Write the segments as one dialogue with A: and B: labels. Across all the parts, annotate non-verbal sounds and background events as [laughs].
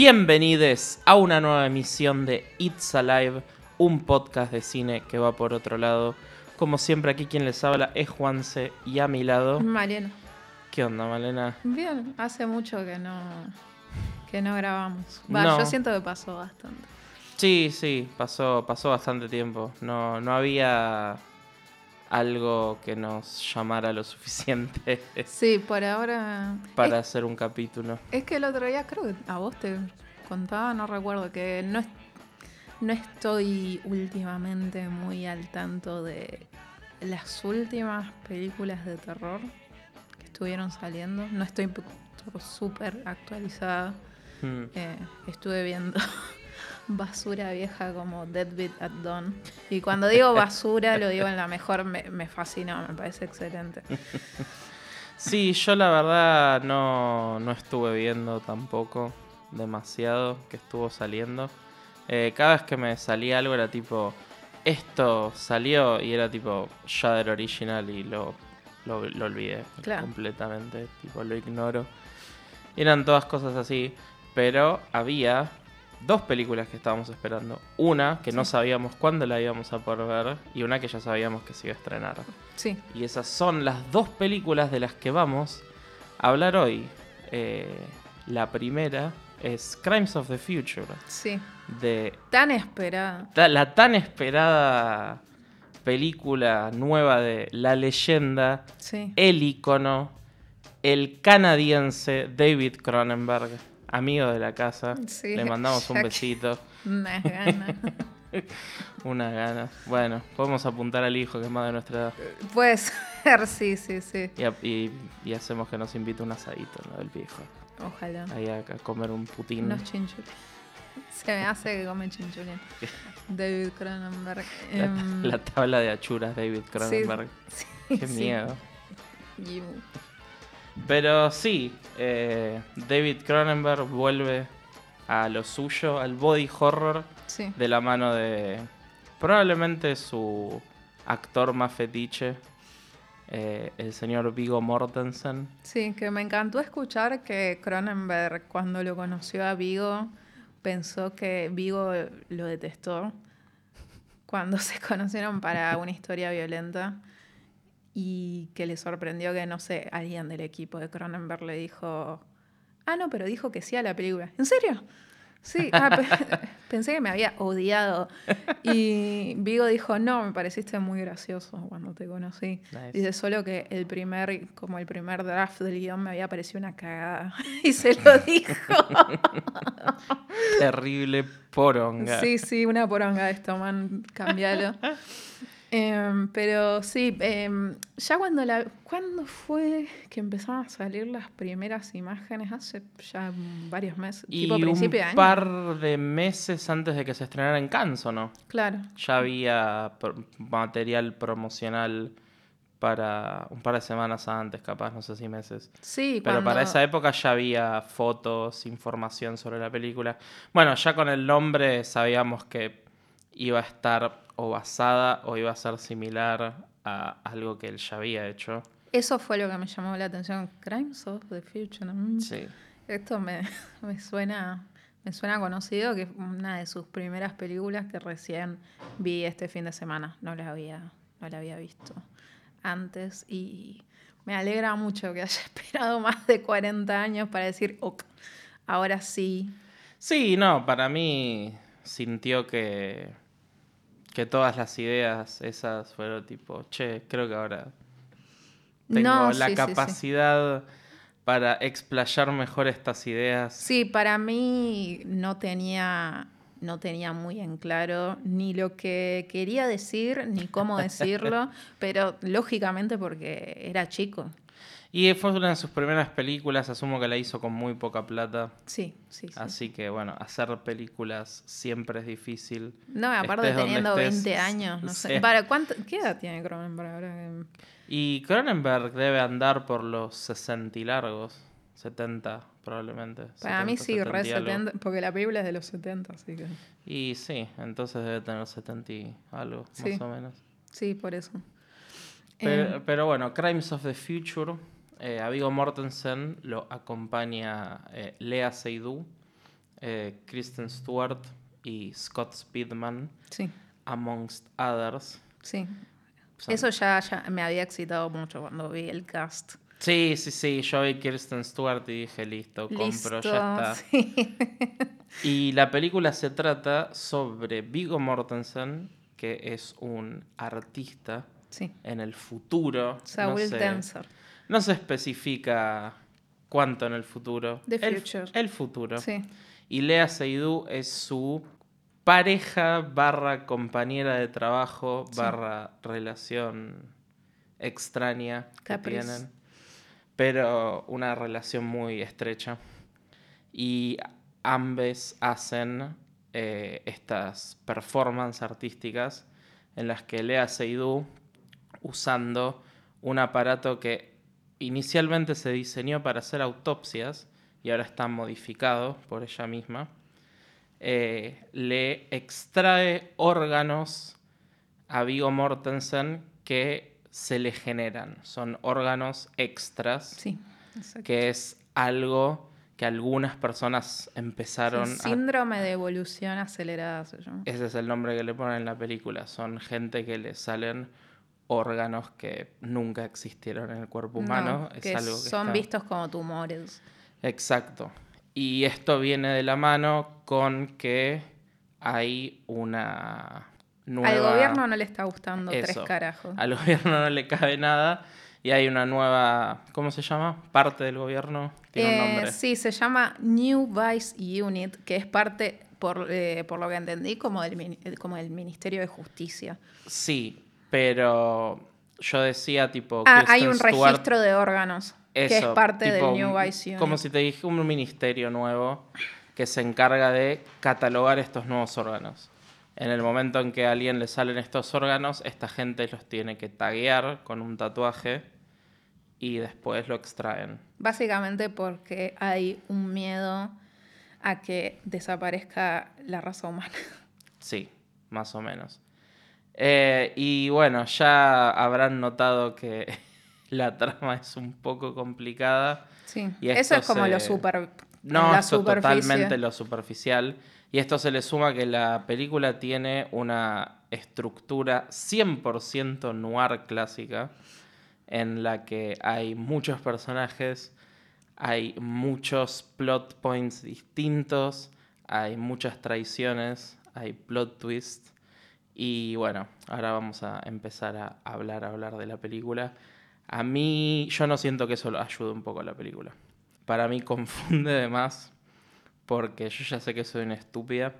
A: Bienvenidos a una nueva emisión de It's Alive, un podcast de cine que va por otro lado. Como siempre, aquí quien les habla es Juanse y a mi lado.
B: Mariano.
A: ¿Qué onda, Malena?
B: Bien, hace mucho que no que no grabamos. Va,
A: No.
B: yo siento que pasó bastante.
A: Sí, sí, pasó, pasó bastante tiempo. No, no había algo que nos llamara lo suficiente [laughs]
B: Sí, por ahora.
A: para
B: Es,
A: hacer un capítulo.
B: es que el otro día creo que a vos te contaba, no recuerdo, que no, es- no estoy últimamente muy al tanto de las últimas películas de terror que estuvieron saliendo. No estoy súper actualizada.
A: Hmm.
B: Eh, estuve viendo basura vieja como Deadbeat at Dawn. Y cuando digo basura, lo digo en la mejor, me, me fascinó, me parece excelente.
A: Sí, yo la verdad no, no estuve viendo tampoco demasiado que estuvo saliendo. Eh, cada vez que me salía algo era tipo, esto salió y era tipo Shudder Original y lo, lo, lo olvidé
B: Claro.
A: completamente, tipo lo ignoro. Eran todas cosas así, pero había dos películas que estábamos esperando. Una que no sabíamos cuándo la íbamos a poder ver y una que ya sabíamos que se iba a estrenar.
B: Sí,
A: Y esas son las dos películas de las que vamos a hablar hoy. Eh, la primera es Crimes of the Future,
B: sí.
A: de
B: Tan esperada.
A: ta- la tan esperada película nueva de la leyenda,
B: Sí.
A: el ícono, el canadiense David Cronenberg, amigo de la casa.
B: Sí,
A: Le mandamos un besito,
B: Unas ganas. [laughs]
A: una gana. Bueno, podemos apuntar al hijo que es más de nuestra edad.
B: Puede ser, sí, sí, sí.
A: Y, a- y- y hacemos que nos invite un asadito, ¿no? El viejo.
B: Ojalá.
A: Ahí a, a comer un putín.
B: Unos chinchulines. Se me hace que come chinchulines. [laughs] David Cronenberg.
A: La,
B: Em,
A: la tabla de achuras, David Cronenberg.
B: sí,
A: Qué
B: sí.
A: miedo.
B: Y-
A: Pero sí, eh, David Cronenberg vuelve a lo suyo, al body horror,
B: Sí.
A: de la mano de probablemente su actor más fetiche, eh, el señor Vigo Mortensen.
B: Sí, que me encantó escuchar que Cronenberg, cuando lo conoció a Vigo, pensó que Vigo lo detestó cuando [laughs] se conocieron para una historia violenta y que le sorprendió que, no sé, alguien del equipo de Cronenberg le dijo, ah, no, pero dijo que sí a la película. ¿En serio? Sí, ah, pe- [laughs] pensé que me había odiado. Y Vigo dijo, no, me pareciste muy gracioso cuando te conocí.
A: Nice.
B: Dice solo que el primer, como el primer draft del guion me había parecido una cagada. [laughs] Y se lo dijo. [laughs]
A: Terrible poronga.
B: sí, sí, una poronga esto, man, cambialo. Em, pero sí, em, ya cuando la. ¿Cuándo fue que empezaron a salir las primeras imágenes? Hace ya varios meses.
A: Y
B: tipo
A: un
B: principio de año.
A: par de meses antes de que se estrenara en Cannes, ¿o no?
B: Claro.
A: Ya había material promocional para un par de semanas antes, capaz, no sé si meses.
B: Sí,
A: Pero
B: cuando-
A: para esa época ya había fotos, información sobre la película. Bueno, ya con el nombre sabíamos que iba a estar o basada o iba a ser similar a algo que él ya había hecho.
B: Eso fue lo que me llamó la atención. Crimes of the Future. mm.
A: Sí.
B: Esto me, [laughs] me suena me suena conocido que es una de sus primeras películas que recién vi este fin de semana. No la había, no la había visto antes y me alegra mucho que haya [laughs] esperado más de 40 años para decir, ok, ahora sí.
A: Sí, no, para mí sintió que, que todas las ideas esas fueron tipo, che, creo que ahora tengo
B: No,
A: la
B: sí, sí, sí.
A: capacidad para explayar mejor estas ideas.
B: Sí, para mí no tenía, no tenía muy en claro ni lo que quería decir ni cómo decirlo, [laughs] pero lógicamente porque era chico.
A: Y fue una de sus primeras películas, asumo que la hizo con muy poca plata.
B: Sí, sí, sí.
A: Así que bueno, hacer películas siempre es difícil.
B: No, aparte
A: estés
B: teniendo
A: estés,
B: 20 años, no sé.
A: sí.
B: Para, ¿cuánto, ¿Qué edad tiene Cronenberg ahora?
A: Y Cronenberg debe andar por los 60 y largos, 70 probablemente.
B: Para mí
A: 70,
B: sí, re
A: 70 y algo.
B: 70, porque la película es de los 70, así que...
A: Y sí, entonces debe tener 70 y algo,
B: Sí.
A: más o menos.
B: Sí, por eso.
A: Pero,
B: Eh,
A: pero bueno, Crimes of the Future, eh, a Viggo Mortensen lo acompaña eh, Lea Seydoux, eh, Kristen Stewart y Scott Speedman,
B: sí,
A: amongst others.
B: sí.
A: Son-
B: Eso ya, ya me había excitado mucho cuando vi el cast.
A: Sí, sí, sí, yo vi Kristen Stewart y dije, listo, compro,
B: Listo,
A: ya está.
B: sí. [laughs]
A: Y la película se trata sobre Viggo Mortensen, que es un artista
B: Sí,
A: en el futuro.
B: Saúl
A: no se,
B: Tenser.
A: No se especifica cuánto en el futuro.
B: The
A: el,
B: future.
A: el futuro.
B: Sí,
A: Y Lea Seydoux es su pareja barra compañera de trabajo
B: Sí.
A: barra relación extraña que tienen. Pero una relación muy estrecha. Y ambos hacen eh, estas performances artísticas en las que Lea Seydoux, usando un aparato que inicialmente se diseñó para hacer autopsias y ahora está modificado por ella misma, eh, le extrae órganos a Viggo Mortensen que se le generan. Son órganos extras,
B: sí. exacto.
A: que es algo que algunas personas empezaron a
B: síndrome de evolución acelerada se llama.
A: ese es el nombre que le ponen en la película. Son gente que le salen órganos que nunca existieron en el cuerpo humano.
B: No,
A: es
B: que
A: algo que
B: son
A: está-
B: vistos como tumores.
A: Exacto. Y esto viene de la mano con que hay una nueva...
B: Al gobierno no le está gustando tres carajos.
A: Al [laughs] gobierno no le cabe nada y hay una nueva... ¿Cómo se llama? Parte del gobierno. Tiene un
B: Eh,
A: nombre.
B: sí, se llama New Vice Unit, que es parte, por, eh, por lo que entendí, como del, como del Ministerio de Justicia.
A: Sí, pero yo decía tipo...
B: Ah, hay un
A: Stewart-
B: registro de órganos, que es parte
A: tipo,
B: del New Unit.
A: Como si te dije un ministerio nuevo que se encarga de catalogar estos nuevos órganos. En el momento en que a alguien le salen estos órganos, esta gente los tiene que taguear con un tatuaje y después lo extraen.
B: Básicamente porque hay un miedo a que desaparezca la raza humana.
A: Sí, más o menos. Eh, y bueno, ya habrán notado que [laughs] la trama es un poco complicada.
B: Sí,
A: Y
B: eso es como lo super...
A: No,
B: la superficie.
A: totalmente lo superficial. Y esto se le suma que la película tiene una estructura 100% noir clásica, en la que hay muchos personajes, hay muchos plot points distintos, hay muchas traiciones, hay plot twists. Y bueno, ahora vamos a empezar a hablar, a hablar de la película. A mí, yo no siento que eso ayude un poco a la película. Para mí [laughs] confunde de más, porque yo ya sé que soy una estúpida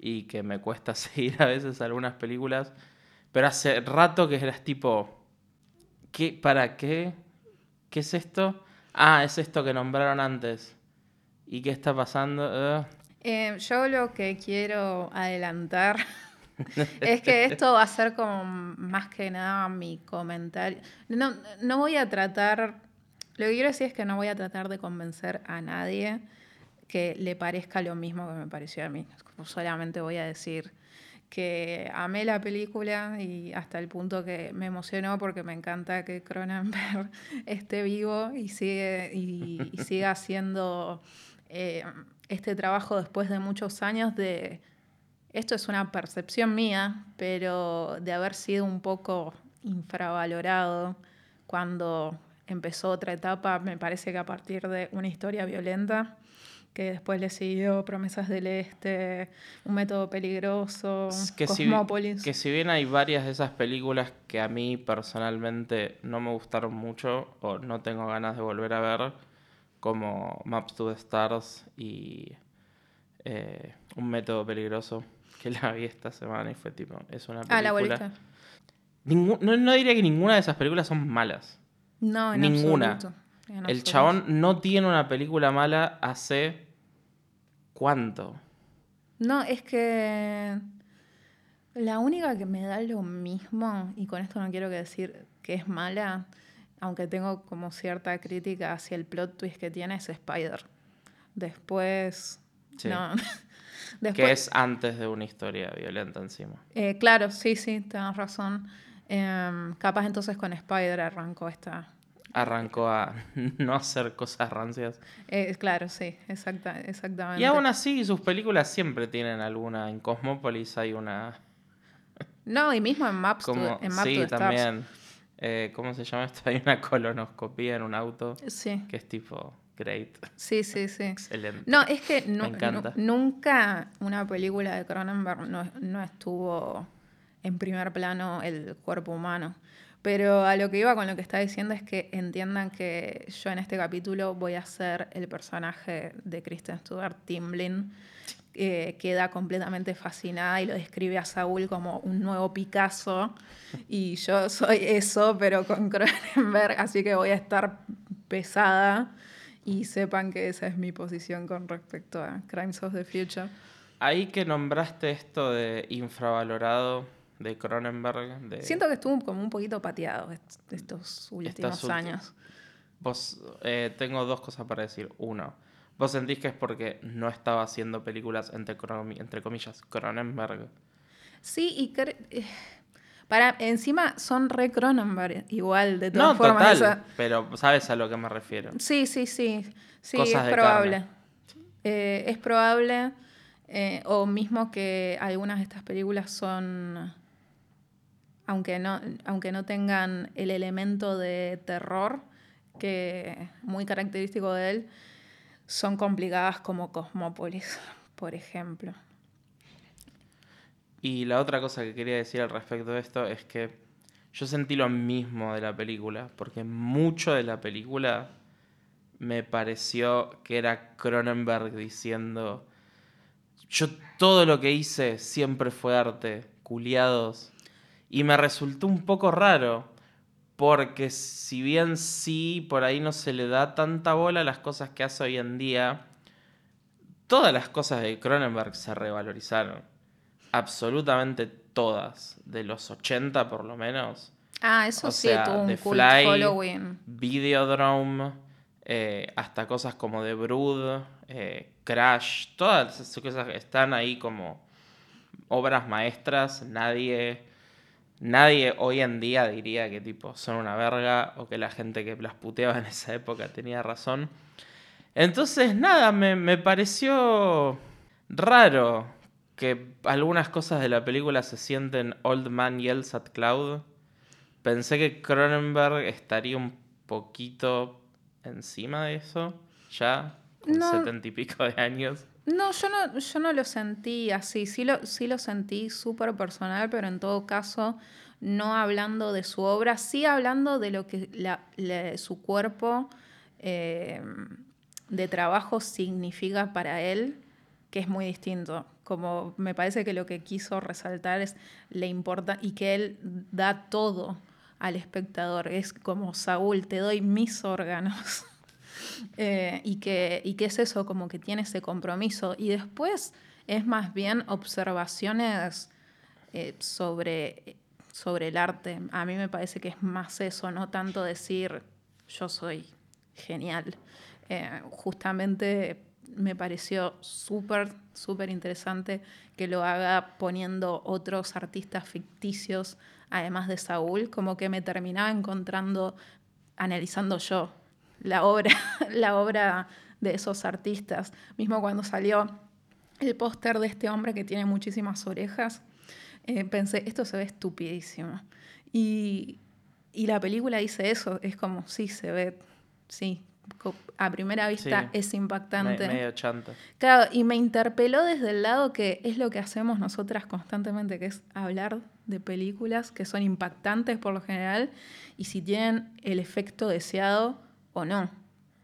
A: y que me cuesta [laughs] seguir a veces algunas películas, pero hace rato que eras tipo, ¿qué? ¿Para qué? ¿Qué es esto? Ah, es esto que nombraron antes. ¿Y qué está pasando? Eh,
B: Eh, yo lo que quiero adelantar [laughs] [laughs] es que esto va a ser como más que nada mi comentario. No, no voy a tratar, lo que quiero decir es que no voy a tratar de convencer a nadie que le parezca lo mismo que me pareció a mí. Solamente voy a decir que amé la película y hasta el punto que me emocionó porque me encanta que Cronenberg [laughs] esté vivo y sigue y, siga haciendo eh, este trabajo después de muchos años de esto es una percepción mía, pero de haber sido un poco infravalorado cuando empezó otra etapa, me parece que a partir de una historia violenta, que después le siguió Promesas del Este, Un método peligroso,
A: que si, que si bien hay varias de esas películas que a mí personalmente no me gustaron mucho o no tengo ganas de volver a ver, como Maps to the Stars y eh, Un método peligroso, que la vi esta semana y fue tipo, es una película...
B: Ah, la bolita.
A: Ningú- no, no diría que ninguna de esas películas son malas.
B: No, en
A: Ninguna.
B: absoluto. en
A: El chabón no tiene una película mala hace. ¿Cuánto?
B: No, es que la única que me da lo mismo, y con esto no quiero que decir que es mala, aunque tengo como cierta crítica hacia el plot twist que tiene, es Spider. Después.
A: Sí.
B: No. [laughs]
A: Que es antes de una historia violenta encima.
B: eh, claro, sí, sí, tenés razón. Em, capaz entonces con Spider arrancó esta.
A: Arrancó a [laughs] no hacer cosas rancias.
B: eh, claro, sí, exacta, exactamente.
A: Y aún así, sus películas siempre tienen alguna. En Cosmópolis hay una. [laughs]
B: No, y mismo en Maps to-
A: Como,
B: en
A: sí, también. Eh, ¿Cómo se llama esto? [laughs] Hay una colonoscopía en un auto
B: Sí,
A: que es tipo great,
B: sí, sí, sí.
A: excelente.
B: No, es que nunca una película de Cronenberg no, no estuvo en primer plano el cuerpo humano. Pero a lo que iba con lo que está diciendo es que entiendan que yo en este capítulo voy a ser el personaje de Kristen Stewart, Timlin, que queda completamente fascinada y lo describe a Saúl como un nuevo Picasso. Y yo soy eso, pero con [laughs] Cronenberg, así que voy a estar pesada. Y sepan que esa es mi posición con respecto a Crimes of the Future.
A: Ahí que nombraste esto de infravalorado de Cronenberg. De...
B: Siento que estuvo como un poquito pateado est- estos últimos
A: Estas
B: años.
A: Vos, eh, tengo dos cosas para decir. Uno, vos sentís que es porque no estaba haciendo películas entre, entre comillas Cronenberg.
B: Sí, y eh, para encima son re Cronenberg igual, de todas
A: No,
B: formas.
A: total,
B: esa-
A: pero sabes a lo que me refiero.
B: Sí, sí, sí. Sí,
A: Cosas
B: es probable.
A: carne.
B: Eh, es probable. eh, o mismo que algunas de estas películas son. Aunque no, aunque no tengan el elemento de terror que muy característico de él, son complicadas como Cosmópolis, [laughs] por ejemplo.
A: Y la otra cosa que quería decir al respecto de esto es que yo sentí lo mismo de la película, porque mucho de la película me pareció que era Cronenberg diciendo, yo todo lo que hice siempre fue arte, culiados. Y me resultó un poco raro, porque si bien sí, por ahí no se le da tanta bola a las cosas que hace hoy en día, todas las cosas de Cronenberg se revalorizaron. Absolutamente todas. De los 80 por lo menos.
B: Ah, eso
A: O
B: sí,
A: sea,
B: tuvo un
A: The
B: cult
A: Fly,
B: following.
A: Videodrome, eh, hasta cosas como The Brood, eh, Crash, todas esas cosas que están ahí como obras maestras. Nadie, nadie hoy en día diría que tipo son una verga o que la gente que las puteaba en esa época tenía razón. Entonces, nada, me, me pareció raro que algunas cosas de la película se sienten Old Man Yells at Cloud. Pensé que Cronenberg estaría un poquito encima de eso, ya, con
B: No.
A: setenta y pico de años.
B: No, yo no, yo no lo sentí así. Sí lo, sí lo sentí súper personal, pero en todo caso, no hablando de su obra, sí hablando de lo que la- la- su cuerpo eh, de trabajo significa para él, que es muy distinto. Como me parece que lo que quiso resaltar es le importa y que él da todo al espectador. Es como Saúl, te doy mis órganos. [laughs] Eh, y, que, y que es eso, como que tiene ese compromiso. Y después es más bien observaciones eh, sobre, sobre el arte. A mí me parece que es más eso, no tanto decir yo soy genial. Eh, justamente me pareció súper, súper interesante que lo haga poniendo otros artistas ficticios, además de Saúl, como que me terminaba encontrando, analizando yo la obra, [laughs] la obra de esos artistas. Mismo cuando salió el póster de este hombre que tiene muchísimas orejas, eh, pensé, esto se ve estupidísimo. Y, y la película dice eso, es como, sí, se ve, sí, a primera vista
A: Sí.
B: es impactante.
A: medio chanta.
B: Claro, y me interpeló desde el lado que es lo que hacemos nosotras constantemente, que es hablar de películas que son impactantes por lo general y si tienen el efecto deseado o no.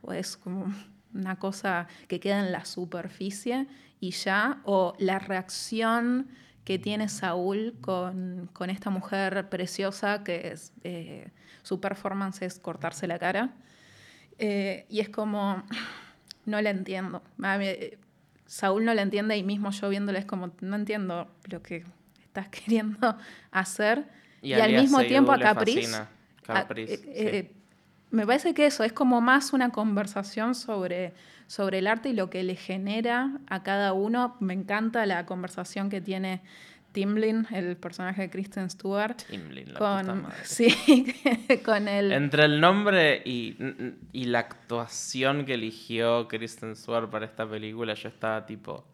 B: O es como una cosa que queda en la superficie y ya, o la reacción que tiene Saúl con, con esta mujer preciosa que es, eh, su performance es cortarse la cara. Eh, y es como, no la entiendo. Eh, Saúl no la entiende y mismo yo viéndola es como, no entiendo lo que estás [laughs] queriendo hacer. Y, al mismo tiempo a eh,
A: sí.
B: eh, Me parece que eso es como más una conversación sobre, sobre el arte y lo que le genera a cada uno. Me encanta la conversación que tiene Timlin, el personaje de Kristen Stewart,
A: Timlin, la puta
B: con,
A: madre.
B: sí, [laughs] con el...
A: Entre el nombre y, y la actuación que eligió Kristen Stewart para esta película, yo estaba tipo.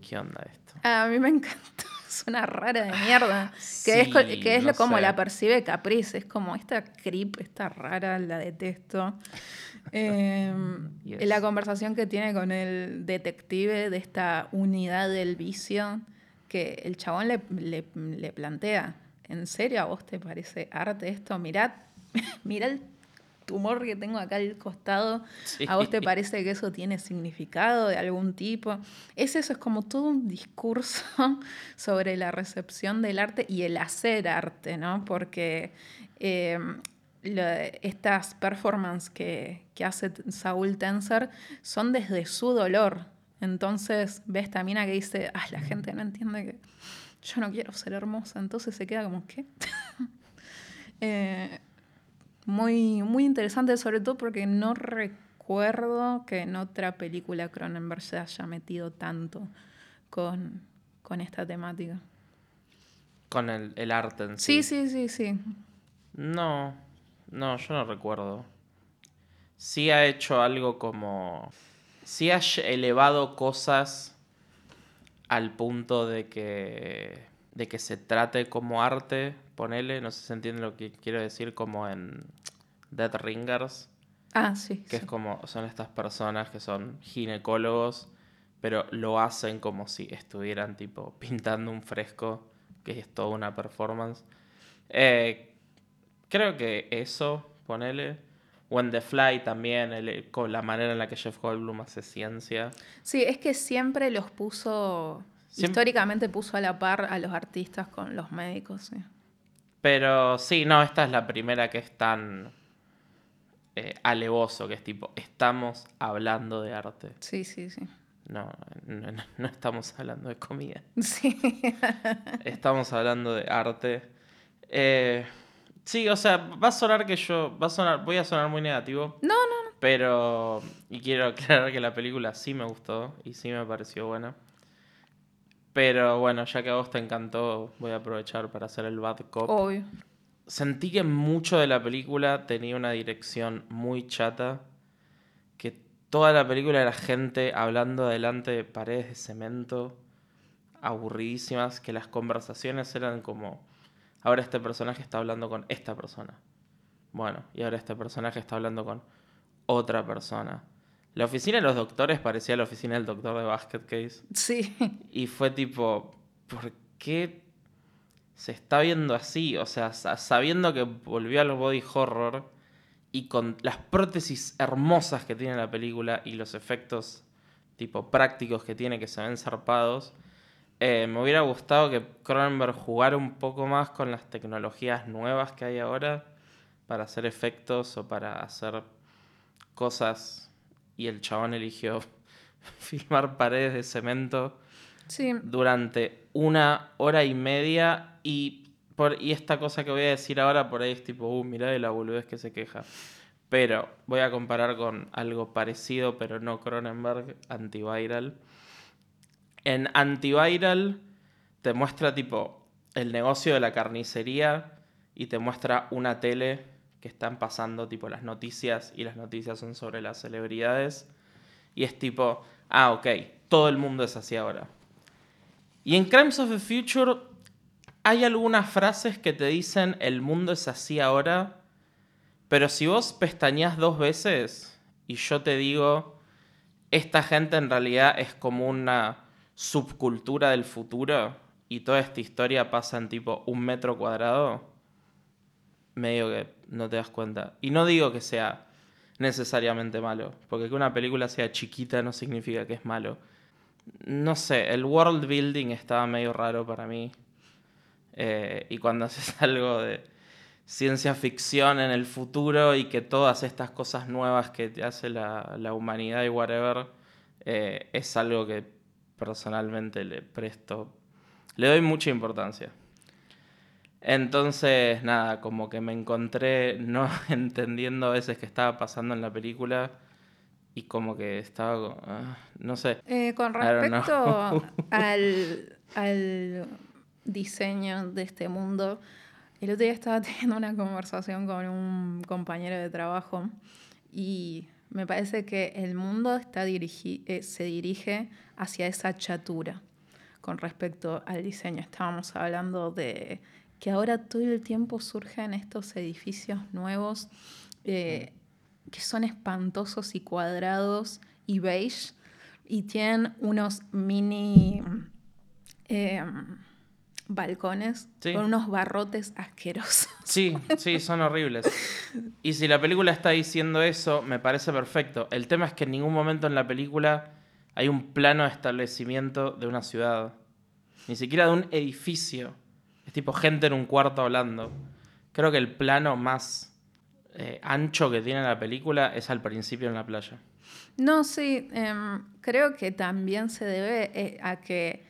A: ¿Qué onda esto?
B: A mí me encanta, es [laughs] una rara de mierda. Que es, que es
A: no
B: lo como
A: sé.
B: la percibe Caprice, es como esta creep, esta rara, la detesto. [laughs] Eh,
A: Yes.
B: La conversación que tiene con el detective de esta unidad del vicio, que el chabón le, le- le plantea, ¿en serio a vos te parece arte esto? Mirá, [laughs] mirá el tumor que tengo acá al costado,
A: Sí.
B: ¿a vos te parece que eso tiene significado de algún tipo? Es eso, es como todo un discurso [laughs] sobre la recepción del arte y el hacer arte, ¿no? Porque eh, lo- estas performances que, que hace Saúl Tenser son desde su dolor. Entonces ves esta mina que dice, ah, la gente no entiende que yo no quiero ser hermosa, entonces se queda como, ¿qué? [laughs] Eh, muy, muy interesante, sobre todo porque no recuerdo que en otra película Cronenberg se haya metido tanto con, con esta temática.
A: Con el, el arte en sí.
B: Sí, sí, sí, sí.
A: No, no, yo no recuerdo. Sí ha hecho algo como... Sí ha lle- elevado cosas al punto de que, de que se trate como arte, ponele, no sé si se entiende lo que quiero decir, como en Dead Ringers,
B: Ah, sí.
A: que
B: sí.
A: es como son estas personas que son ginecólogos, pero lo hacen como si estuvieran tipo pintando un fresco, que es toda una performance. Eh, creo que eso, ponele. O en The Fly también, el- con la manera en la que Jeff Goldblum hace ciencia.
B: Sí, es que siempre los puso, históricamente puso a la par a los artistas con los médicos. sí.
A: Pero sí, no, esta es la primera que es tan eh, alevoso, que es tipo, estamos hablando de arte.
B: Sí, sí, sí.
A: No, no, no- no estamos hablando de comida. [laughs]
B: Sí.
A: Estamos hablando de arte. Eh, sí, o sea, va a sonar que yo. Va a sonar, voy a sonar muy negativo.
B: No, no, no.
A: Pero. Y quiero [laughs] aclarar que la película sí me gustó y sí me pareció buena. Pero bueno, ya que a vos te encantó, voy a aprovechar para hacer el bad cop.
B: Obvio.
A: Sentí que mucho de la película tenía una dirección muy chata. Que toda la película era gente hablando delante de paredes de cemento aburridísimas. Que las conversaciones eran como. Ahora este personaje está hablando con esta persona. Bueno, y ahora este personaje está hablando con otra persona. La oficina de los doctores parecía la oficina del doctor de Basket Case.
B: Sí. [laughs]
A: Y fue tipo, ¿por qué se está viendo así? O sea, sa- sabiendo que volvió al body horror y con las prótesis hermosas que tiene la película y los efectos tipo prácticos que tiene que se ven zarpados, eh, me hubiera gustado que Cronenberg jugara un poco más con las tecnologías nuevas que hay ahora para hacer efectos o para hacer cosas y el chabón eligió [laughs] filmar paredes de cemento
B: Sí.
A: durante una hora y media y, por, y esta cosa que voy a decir ahora por ahí es tipo, uh, mirá de la boludez que se queja. Pero voy a comparar con algo parecido, pero no Cronenberg, Antiviral. En Antiviral te muestra tipo el negocio de la carnicería y te muestra una tele que están pasando tipo las noticias y las noticias son sobre las celebridades. Y es tipo, ah, ok, todo el mundo es así ahora. Y en Crimes of the Future hay algunas frases que te dicen el mundo es así ahora, pero si vos pestañeás dos veces y yo te digo, esta gente en realidad es como una subcultura del futuro y toda esta historia pasa en tipo un metro cuadrado, medio que no te das cuenta. Y no digo que sea necesariamente malo, porque que una película sea chiquita no significa que es malo. No sé, el world building estaba medio raro para mí. Eh, y cuando [laughs] haces algo de, ciencia ficción en el futuro y que todas estas cosas nuevas que te hace la, la humanidad y whatever eh, es algo que personalmente le presto, le doy mucha importancia. Entonces, nada, como que me encontré no [laughs] entendiendo a veces qué estaba pasando en la película y como que estaba, ah, no sé.
B: Eh, con respecto [laughs] al, al diseño de este mundo, el otro día estaba [laughs] teniendo una conversación con un compañero de trabajo y me parece que el mundo está dirigi- eh, se dirige hacia esa chatura con respecto al diseño. Estábamos hablando de que ahora todo el tiempo surgen estos edificios nuevos eh, que son espantosos y cuadrados y beige y tienen unos mini eh, balcones
A: Sí.
B: con unos barrotes asquerosos. [laughs]
A: Sí, sí, son horribles. Y si la película está diciendo eso, me parece perfecto. El tema es que en ningún momento en la película hay un plano de establecimiento de una ciudad. Ni siquiera de un edificio. Es tipo gente en un cuarto hablando. Creo que el plano más eh, ancho que tiene la película es al principio en la playa.
B: No, sí, em, creo que también se debe eh, a que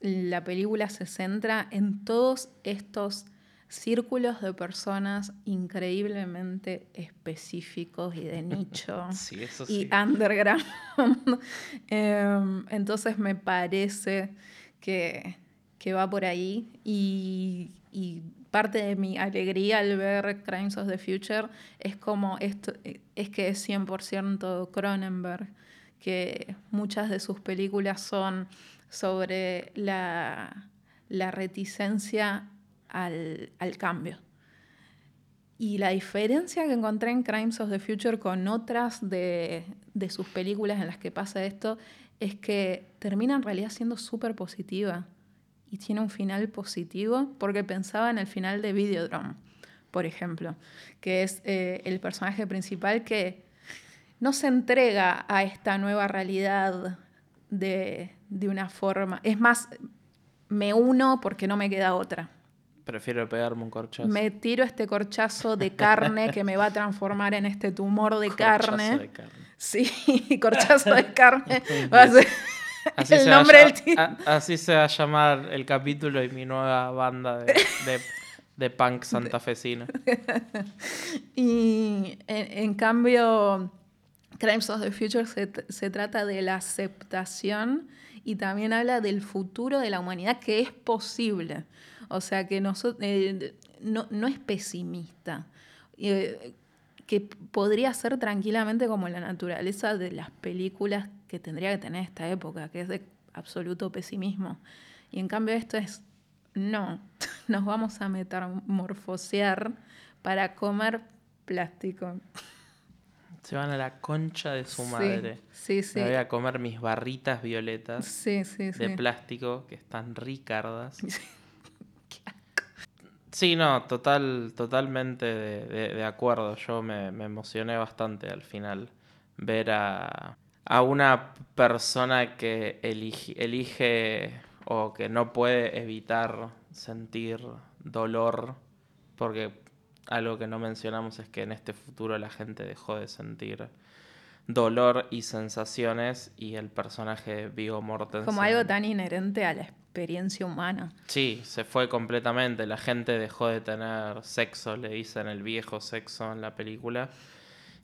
B: la película se centra en todos estos círculos de personas increíblemente específicos y de nicho [laughs]
A: Sí, eso
B: y underground. [laughs] Em, entonces me parece que, que va por ahí y, y parte de mi alegría al ver Crimes of the Future es como esto, es que es 100% Cronenberg, que muchas de sus películas son sobre la, la reticencia al, al cambio. Y la diferencia que encontré en Crimes of the Future con otras de, de sus películas en las que pasa esto es que termina en realidad siendo súper positiva y tiene un final positivo porque pensaba en el final de Videodrome, por ejemplo, que es eh, el personaje principal que no se entrega a esta nueva realidad de, de una forma. Es más, me uno porque no me queda otra.
A: Prefiero pegarme un corchazo.
B: Me tiro este corchazo de carne que me va a transformar en este tumor de
A: Corchazo
B: carne.
A: de carne.
B: Sí, [laughs] corchazo de carne. Va a ser
A: Así
B: el
A: se va
B: nombre
A: lla-
B: del título.
A: a- Así se va a llamar el capítulo y mi nueva banda de, de, de punk santafesina. [laughs]
B: Y en, en cambio, Crimes of the Future se, se trata de la aceptación y también habla del futuro de la humanidad que es posible. O sea, que eh, no, no es pesimista. Eh, que podría ser tranquilamente como la naturaleza de las películas que tendría que tener esta época, que es de absoluto pesimismo. Y en cambio esto es, no, [laughs] nos vamos a metamorfosear para comer plástico.
A: Se van a la concha de su
B: Sí,
A: madre.
B: Sí, sí.
A: Me voy a comer mis barritas violetas
B: Sí,
A: de plástico que están ricardas. [laughs] Sí, no, total, totalmente de, de- de acuerdo. Yo me, me emocioné bastante al final ver a, a una persona que elige, elige o que no puede evitar sentir dolor, porque algo que no mencionamos es que en este futuro la gente dejó de sentir dolor y sensaciones y el personaje de Viggo Mortensen
B: Como algo tan inherente a la experiencia humana.
A: Sí, se fue completamente. La gente dejó de tener sexo, le dicen el viejo sexo en la película.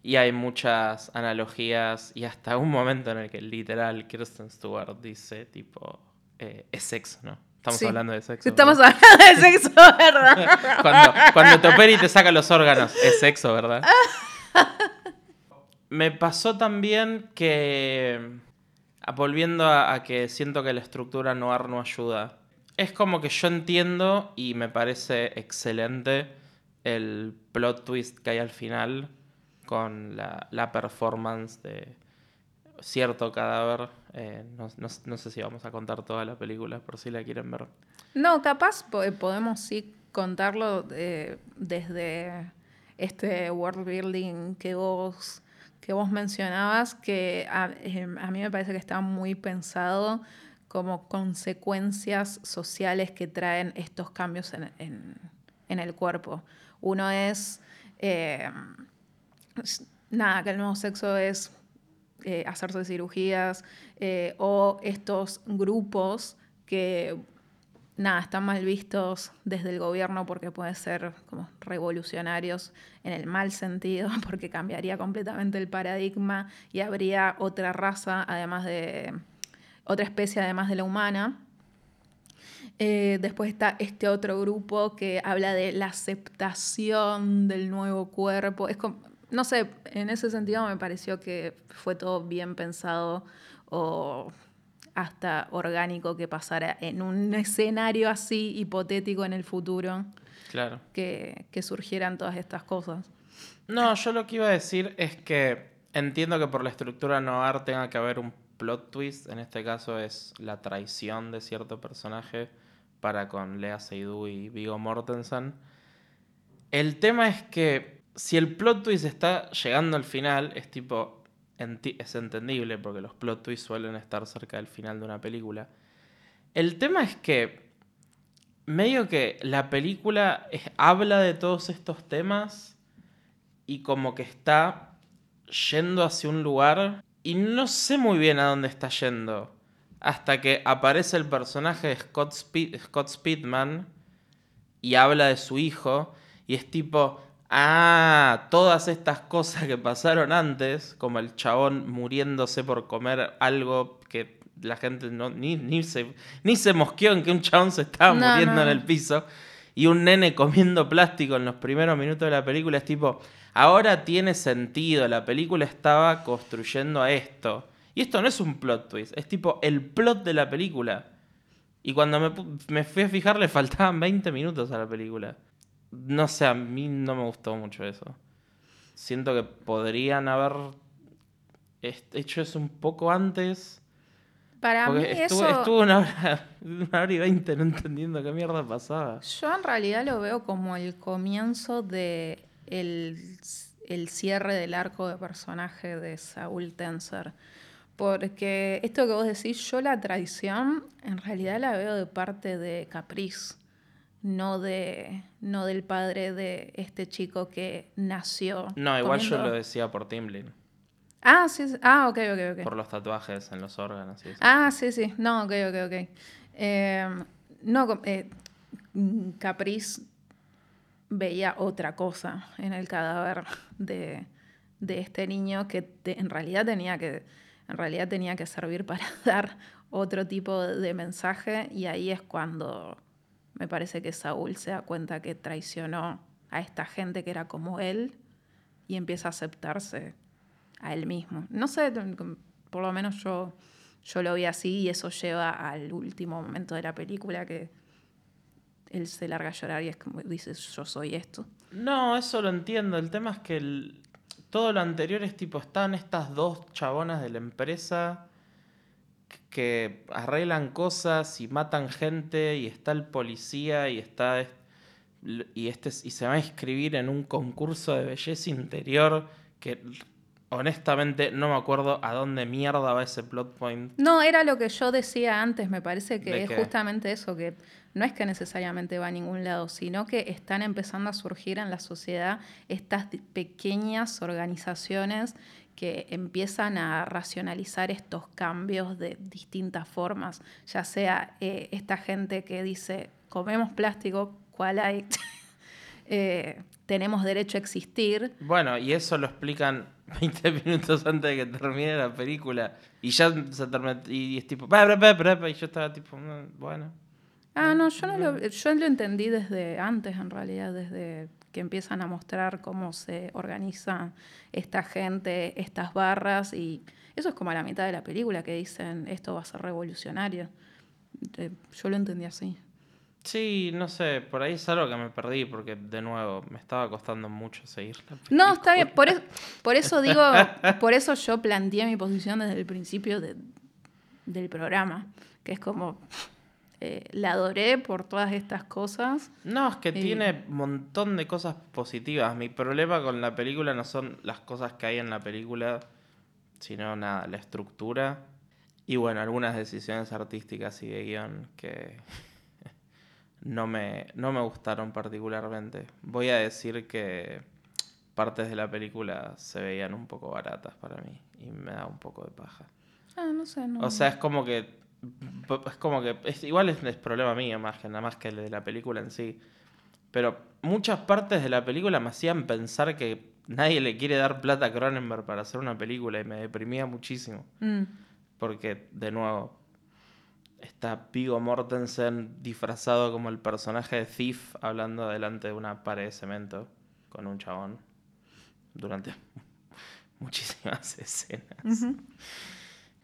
A: Y hay muchas analogías y hasta un momento en el que literal Kirsten Stewart dice tipo, eh, es sexo, ¿no? Estamos
B: Sí.
A: hablando de sexo.
B: Estamos
A: ¿verdad?
B: hablando de sexo, [laughs] ¿verdad? [laughs]
A: cuando, cuando te opera y te saca los órganos, es sexo, ¿verdad? [laughs] Me pasó también que, ah, volviendo a, a que siento que la estructura noir no ayuda, es como que yo entiendo y me parece excelente el plot twist que hay al final con la, la performance de cierto cadáver. Eh, no, no- no sé si vamos a contar toda la película, por si la quieren ver.
B: No, capaz po- podemos sí contarlo eh, desde este world building que vos, que vos mencionabas, que a, eh, a mí me parece que está muy pensado como consecuencias sociales que traen estos cambios en, en- en el cuerpo. Uno es, eh, s- nada, que el nuevo sexo es eh, hacerse cirugías eh, o estos grupos que, nada, están mal vistos desde el gobierno porque pueden ser como revolucionarios en el mal sentido, [laughs] porque cambiaría completamente el paradigma y habría otra raza, además de, otra especie además de la humana. Eh, después está este otro grupo que habla de la aceptación del nuevo cuerpo. Es como- no sé, en ese sentido me pareció que fue todo bien pensado o hasta orgánico que pasara en un [laughs] escenario así hipotético en el futuro
A: Claro.
B: que, que surgieran todas estas cosas.
A: No, yo lo que iba a decir es que entiendo que por la estructura noir tenga que haber un plot twist. En este caso es la traición de cierto personaje para con Lea Seydoux y Viggo Mortensen. El tema es que si el plot twist está llegando al final, es tipo. Es entendible porque los plot twists suelen estar cerca del final de una película. El tema es que. Medio que la película habla de todos estos temas y como que está yendo hacia un lugar y no sé muy bien a dónde está yendo. Hasta que aparece el personaje de Scott, Scott Speedman y habla de su hijo y es tipo, ah, todas estas cosas que pasaron antes, como el chabón muriéndose por comer algo que la gente no, ni, ni, se, ni se mosqueó en que un chabón se estaba
B: No,
A: muriendo
B: no.
A: en el piso y un nene comiendo plástico en los primeros minutos de la película es tipo, ahora tiene sentido, la película estaba construyendo a esto. Y esto no es un plot twist, es tipo el plot de la película. Y cuando me, me fui a fijar le faltaban 20 minutos a la película. No sé, a mí no me gustó mucho eso. Siento que podrían haber hecho eso un poco antes.
B: Para mí
A: Porque estuve,
B: eso...
A: estuve una, hora, [laughs] una hora y veinte no entendiendo qué mierda pasaba.
B: Yo en realidad lo veo como el comienzo de el, el cierre del arco de personaje de Saúl Tenser. Porque esto que vos decís, yo la traición en realidad la veo de parte de Caprice, no, de, no del padre de este chico que nació.
A: No, igual yo lo decía por Timlin.
B: Ah, sí, sí. Ah, ok, ok, ok.
A: Por los tatuajes en los órganos eso.
B: Ah, sí, sí. No, ok, ok, ok. Eh, no, eh, Caprice veía otra cosa en el cadáver de, de este niño que te- en realidad tenía que en realidad tenía que servir para [laughs] dar otro tipo de mensaje y ahí es cuando me parece que Saúl se da cuenta que traicionó a esta gente que era como él y empieza a aceptarse a él mismo. No sé, por lo menos yo, yo lo vi así y eso lleva al último momento de la película que él se larga a llorar y es como dice, yo soy esto.
A: No, eso lo entiendo. El tema es que todo lo anterior es tipo, están estas dos chabonas de la empresa que arreglan cosas y matan gente y está el policía y está es- y este y se va a inscribir en un concurso de belleza interior que honestamente no me acuerdo a dónde mierda va ese plot point.
B: No, era lo que yo decía antes, me parece que
A: ¿De
B: es
A: qué?
B: justamente eso, que no es que necesariamente va a ningún lado, sino que están empezando a surgir en la sociedad estas pequeñas organizaciones que empiezan a racionalizar estos cambios de distintas formas, ya sea eh, esta gente que dice, comemos plástico, ¿cuál hay? [laughs] Eh, tenemos derecho a existir,
A: Bueno, y eso lo explican [laughs] 20 minutos antes de que termine la película. Y ya se termina. Y es tipo. Y yo estaba tipo. "Mm, Bueno.
B: Ah, no, yo no lo, yo lo entendí desde antes, en realidad, desde que empiezan a mostrar cómo se organiza esta gente, estas barras, y eso es como a la mitad de la película que dicen esto va a ser revolucionario. Eh, Yo lo entendí así.
A: Sí, no sé. Por ahí es algo que me perdí. Porque, de nuevo, me estaba costando mucho seguir la
B: No, está bien,
A: película.
B: por, es- por eso digo, por eso yo planteé mi posición desde el principio de- del programa, que es como, eh, la adoré por todas estas cosas.
A: No, es que
B: Y-
A: tiene un montón de cosas positivas. Mi problema con la película no son las cosas que hay en la película, sino nada, la estructura. Y bueno, algunas decisiones artísticas y de guion que [laughs] no me, no me gustaron particularmente. Voy a decir que partes de la película se veían un poco baratas para mí y me da un poco de paja.
B: Ah, no sé, no.
A: O sea, es como que. Es como que. es- igual es, es problema mío más que nada más que el de la película en sí. Pero muchas partes de la película me hacían pensar que nadie le quiere dar plata a Cronenberg para hacer una película y me deprimía muchísimo.
B: Mm,
A: Porque, de nuevo, está Vigo Mortensen disfrazado como el personaje de Thief hablando delante de una pared de cemento con un chabón durante [laughs] muchísimas [laughs] escenas.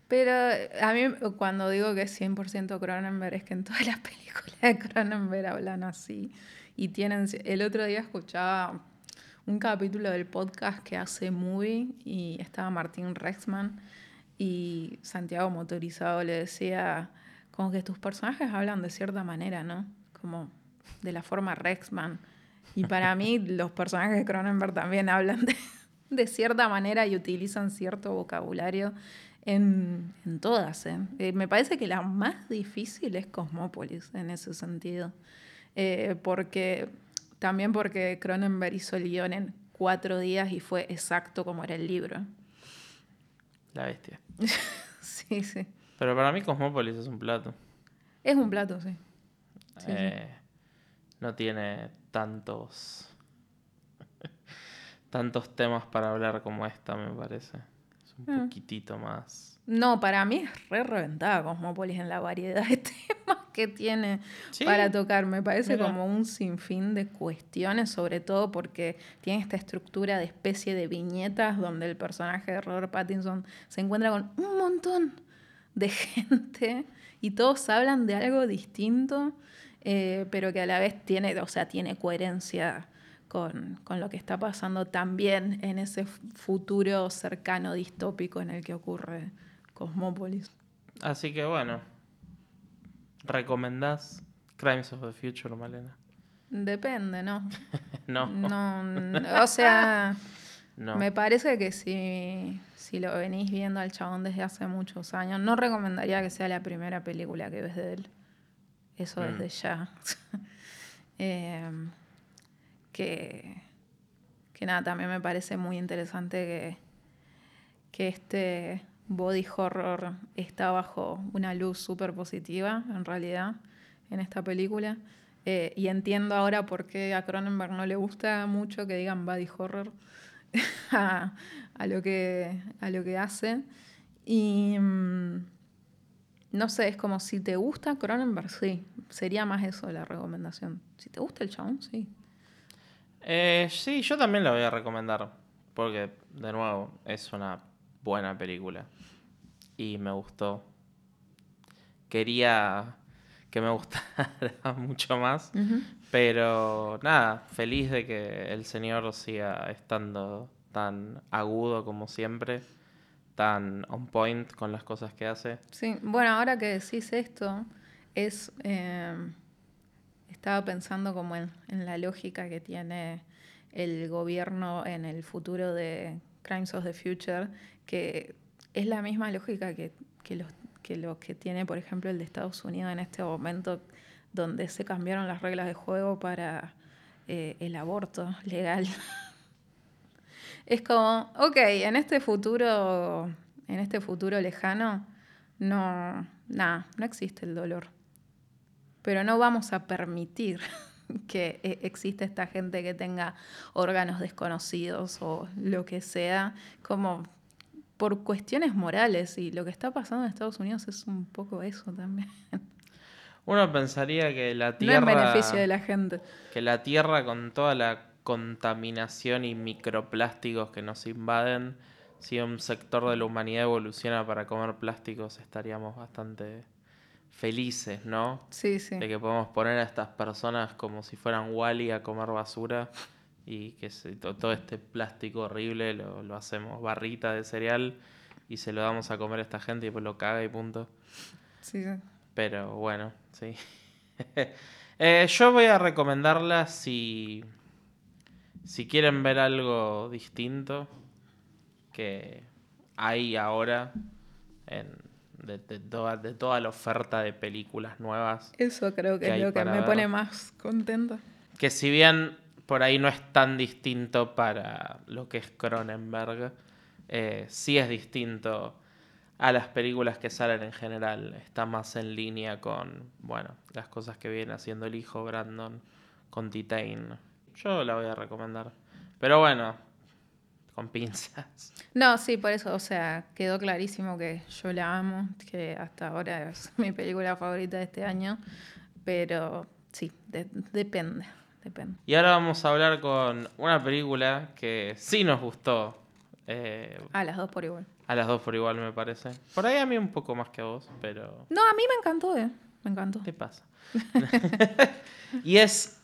B: Pero eh, a mí cuando digo que es 100% Cronenberg es que en todas [laughs] las películas de Cronenberg hablan así. Y tienen... El otro día escuchaba un capítulo del podcast que hace Movie y estaba Martín Rexman y Santiago Motorizado le decía como que tus personajes hablan de cierta manera, ¿no? Como de la forma Rexman. Y para mí [laughs] los personajes de Cronenberg también hablan de, de cierta manera y utilizan cierto vocabulario en, en todas. ¿eh? Eh, me parece que la más difícil es Cosmópolis en ese sentido. Eh, porque también porque Cronenberg hizo el guion en cuatro días y fue exacto como era el libro.
A: La bestia. [laughs]
B: sí, sí.
A: Pero para mí Cosmópolis es un plato.
B: Es un plato, sí. Sí, sí.
A: Eh, No tiene tantos [laughs] tantos temas para hablar como esta, me parece. Un
B: Ah.
A: poquitito más.
B: No, para mí es re reventada Cosmópolis en la variedad de [laughs] temas que tiene
A: Sí.
B: para tocar. Me parece
A: Mira.
B: como un sinfín de cuestiones, sobre todo porque tiene esta estructura de especie de viñetas donde el personaje de Robert Pattinson se encuentra con un montón de [laughs] gente y todos hablan de algo distinto, eh, pero que a la vez tiene, o sea, tiene coherencia con, con lo que está pasando también en ese futuro cercano distópico en el que ocurre Cosmópolis.
A: Así que bueno. ¿Recomendás Crimes of the Future, Malena?
B: Depende, ¿no? [laughs]
A: No.
B: No, o sea, [laughs]
A: no.
B: me parece que si, si lo venís viendo al chabón desde hace muchos años, no recomendaría que sea la primera película que ves de él. Eso
A: Mm.
B: desde ya. [laughs] Em, que, que nada, también me parece muy interesante que, que este body horror está bajo una luz súper positiva, en realidad, en esta película. Eh, y entiendo ahora por qué a Cronenberg no le gusta mucho que digan body horror [laughs] a, lo, que, a lo que hace. Y mm, no sé, es como si te gusta Cronenberg, sí. Sería más eso la recomendación. Si te gusta el chabón, sí.
A: Eh, sí, yo también la voy a recomendar. Porque, de nuevo, es una buena película. Y me gustó. Quería que me [laughs] gustara mucho más. Pero nada, feliz de que el señor siga estando tan agudo como siempre. Tan on point con las cosas que hace.
B: Sí, bueno, ahora que decís esto, es. eh, estaba pensando como en, la lógica que tiene el gobierno en el futuro de Crimes of the Future, que es la misma lógica que, que, los, que lo que tiene, por ejemplo, el de Estados Unidos en este momento, donde se cambiaron las reglas de juego para eh, el aborto legal. [laughs] Es como, ok, en este futuro, en este futuro lejano, no, nada, no existe el dolor. Pero no vamos a permitir [laughs] que eh, exista esta gente que tenga órganos desconocidos o lo que sea, como por cuestiones morales. Y lo que está pasando en Estados Unidos es un poco eso también. [laughs]
A: Uno pensaría que la
B: No
A: Tierra.
B: en beneficio de la gente.
A: que la Tierra con toda la contaminación y microplásticos que nos invaden, si un sector de la humanidad evoluciona para comer plásticos, estaríamos bastante felices, ¿no?
B: Sí, sí.
A: De que podemos poner a estas personas como si fueran Wally a comer basura y que se- to- todo este plástico horrible lo, lo hacemos barrita de cereal y se lo damos a comer a esta gente y pues lo caga y punto.
B: sí, sí.
A: Pero bueno, sí. [laughs] Eh, yo voy a recomendarla si, si quieren ver algo distinto que hay ahora en de, de toda, de toda la oferta de películas nuevas.
B: Eso creo que
A: que
B: es lo que me
A: ver.
B: pone más contenta.
A: Que si bien por ahí no es tan distinto para lo que es Cronenberg, eh, sí es distinto a las películas que salen en general. Está más en línea con, bueno, las cosas que viene haciendo el hijo Brandon con Titain. Yo la voy a recomendar. Pero bueno, con pinzas. [laughs]
B: No, sí, por eso, o sea, quedó clarísimo que yo la amo, que hasta ahora es [laughs] mi película favorita de este año, pero sí, de- depende, depende.
A: Y ahora vamos a hablar con una película que sí nos gustó. eh,
B: A las dos por igual.
A: a las dos por igual, me parece. Por ahí a mí un poco más que a vos, pero...
B: No, a mí me encantó, eh, me encantó.
A: ¿Qué pasa? [laughs] y es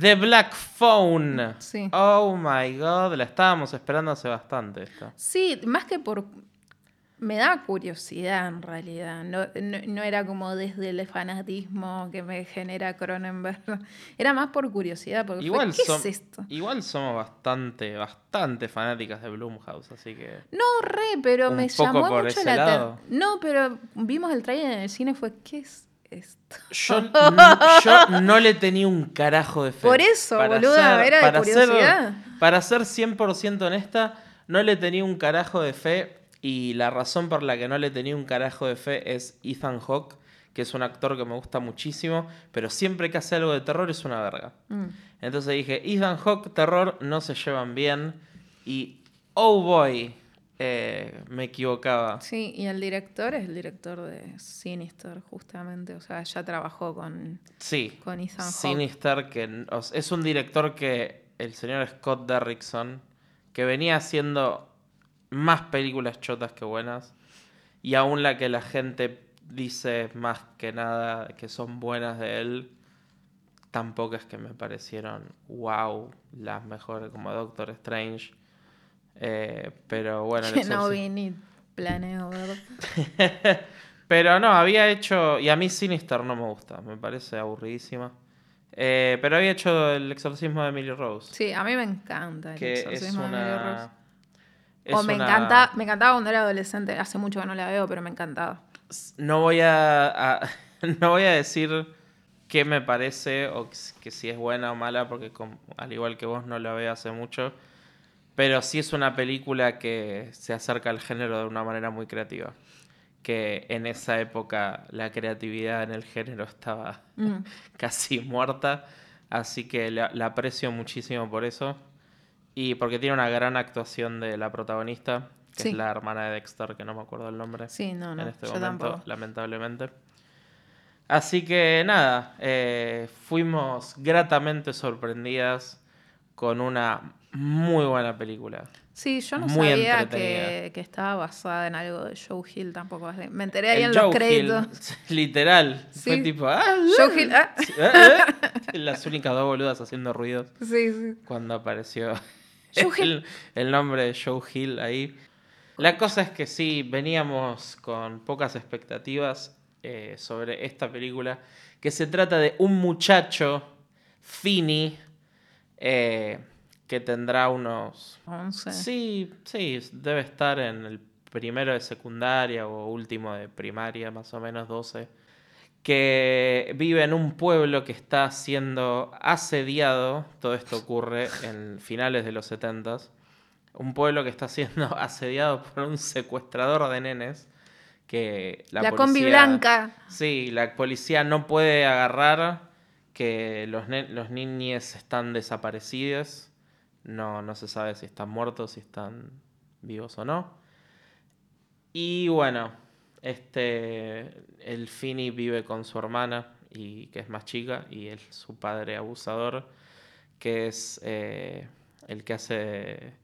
A: The Black Phone.
B: Sí.
A: Oh my god, la estábamos esperando hace bastante esta.
B: Sí, más que por... Me da curiosidad en realidad, no, no, no era como desde el fanatismo que me genera Cronenberg, [laughs] era más por curiosidad, porque fue, ¿qué
A: som-
B: es esto?
A: igual somos bastante, bastante fanáticas de Blumhouse, así que...
B: No, re, pero me llamó mucho la atención. No, pero vimos el trailer en el cine, fue, ¿qué es esto? [laughs]
A: Yo, no le tenía un carajo de fe.
B: Por eso, boluda, era de
A: para
B: curiosidad.
A: Ser, para ser 100% honesta, no le tenía un carajo de fe. Y la razón por la que no le tenía un carajo de fe es Ethan Hawke, que es un actor que me gusta muchísimo, pero siempre que hace algo de terror es una verga.
B: Mm.
A: Entonces dije, Ethan Hawke, terror, no se llevan bien. Y, oh boy, eh, me equivocaba.
B: Sí, y el director es el director de Sinister, justamente. O sea, ya trabajó con,
A: Sí,
B: con Ethan.
A: Sinister, que n- o sea, es un director que el señor Scott Derrickson, que venía haciendo más películas chotas que buenas, y aún la que la gente dice más que nada que son buenas de él, tampoco es que me parecieron wow, las mejores como Doctor Strange. Eh, pero bueno,
B: Que no vi ni planeo ver. [laughs]
A: pero no, había hecho. Y a mí Sinister no me gusta, me parece aburridísima. Eh, pero había hecho el exorcismo de Emily Rose.
B: Sí, a mí me encanta el exorcismo de Emily Rose.
A: una. es
B: O me
A: una-
B: encanta, me encantaba cuando era adolescente. Hace mucho que no la veo, pero me encantaba.
A: No voy a, a- [laughs] no voy a decir qué me parece o que si es buena o mala, porque com- al igual que vos no la veo hace mucho. Pero sí es una película que se acerca al género de una manera muy creativa. Que en esa época la creatividad en el género estaba [laughs]
B: Mm.
A: casi muerta. Así que la, la aprecio muchísimo por eso. Y porque tiene una gran actuación de la protagonista, que
B: Sí.
A: es la hermana de Dexter, que no me acuerdo el nombre
B: Sí, no, no,
A: en este
B: yo
A: momento,
B: tampoco.
A: lamentablemente. Así que nada, eh, fuimos gratamente sorprendidas con una muy buena película.
B: Sí, yo no
A: Muy
B: sabía que, que estaba basada en algo de Joe Hill tampoco. Me enteré ahí
A: El
B: en los créditos.
A: Hill, literal, fue tipo... "Ah,
B: Joe Hill, ah.
A: sí, ah, [laughs] ah". Las únicas dos boludas haciendo ruidos
B: Sí, sí.
A: cuando apareció el, el nombre de Joe Hill ahí. La cosa es que sí, veníamos con pocas expectativas eh, sobre esta película, que se trata de un muchacho, Fini, eh, que tendrá unos...
B: 11.
A: Sí, sí, debe estar en el primero de secundaria o último de primaria, más o menos 12, que vive en un pueblo que está siendo asediado, todo esto ocurre en finales de los 70 un pueblo que está siendo [laughs] asediado por un secuestrador de nenes, que la,
B: La, combi
A: policía-
B: blanca.
A: Sí, la policía no puede agarrar que los, los niños están desaparecidos. No, no se sabe si están muertos, si están vivos o no. Y bueno, este, el Fini vive con su hermana, y que es más chica, y él, su padre abusador, que es eh, el que hace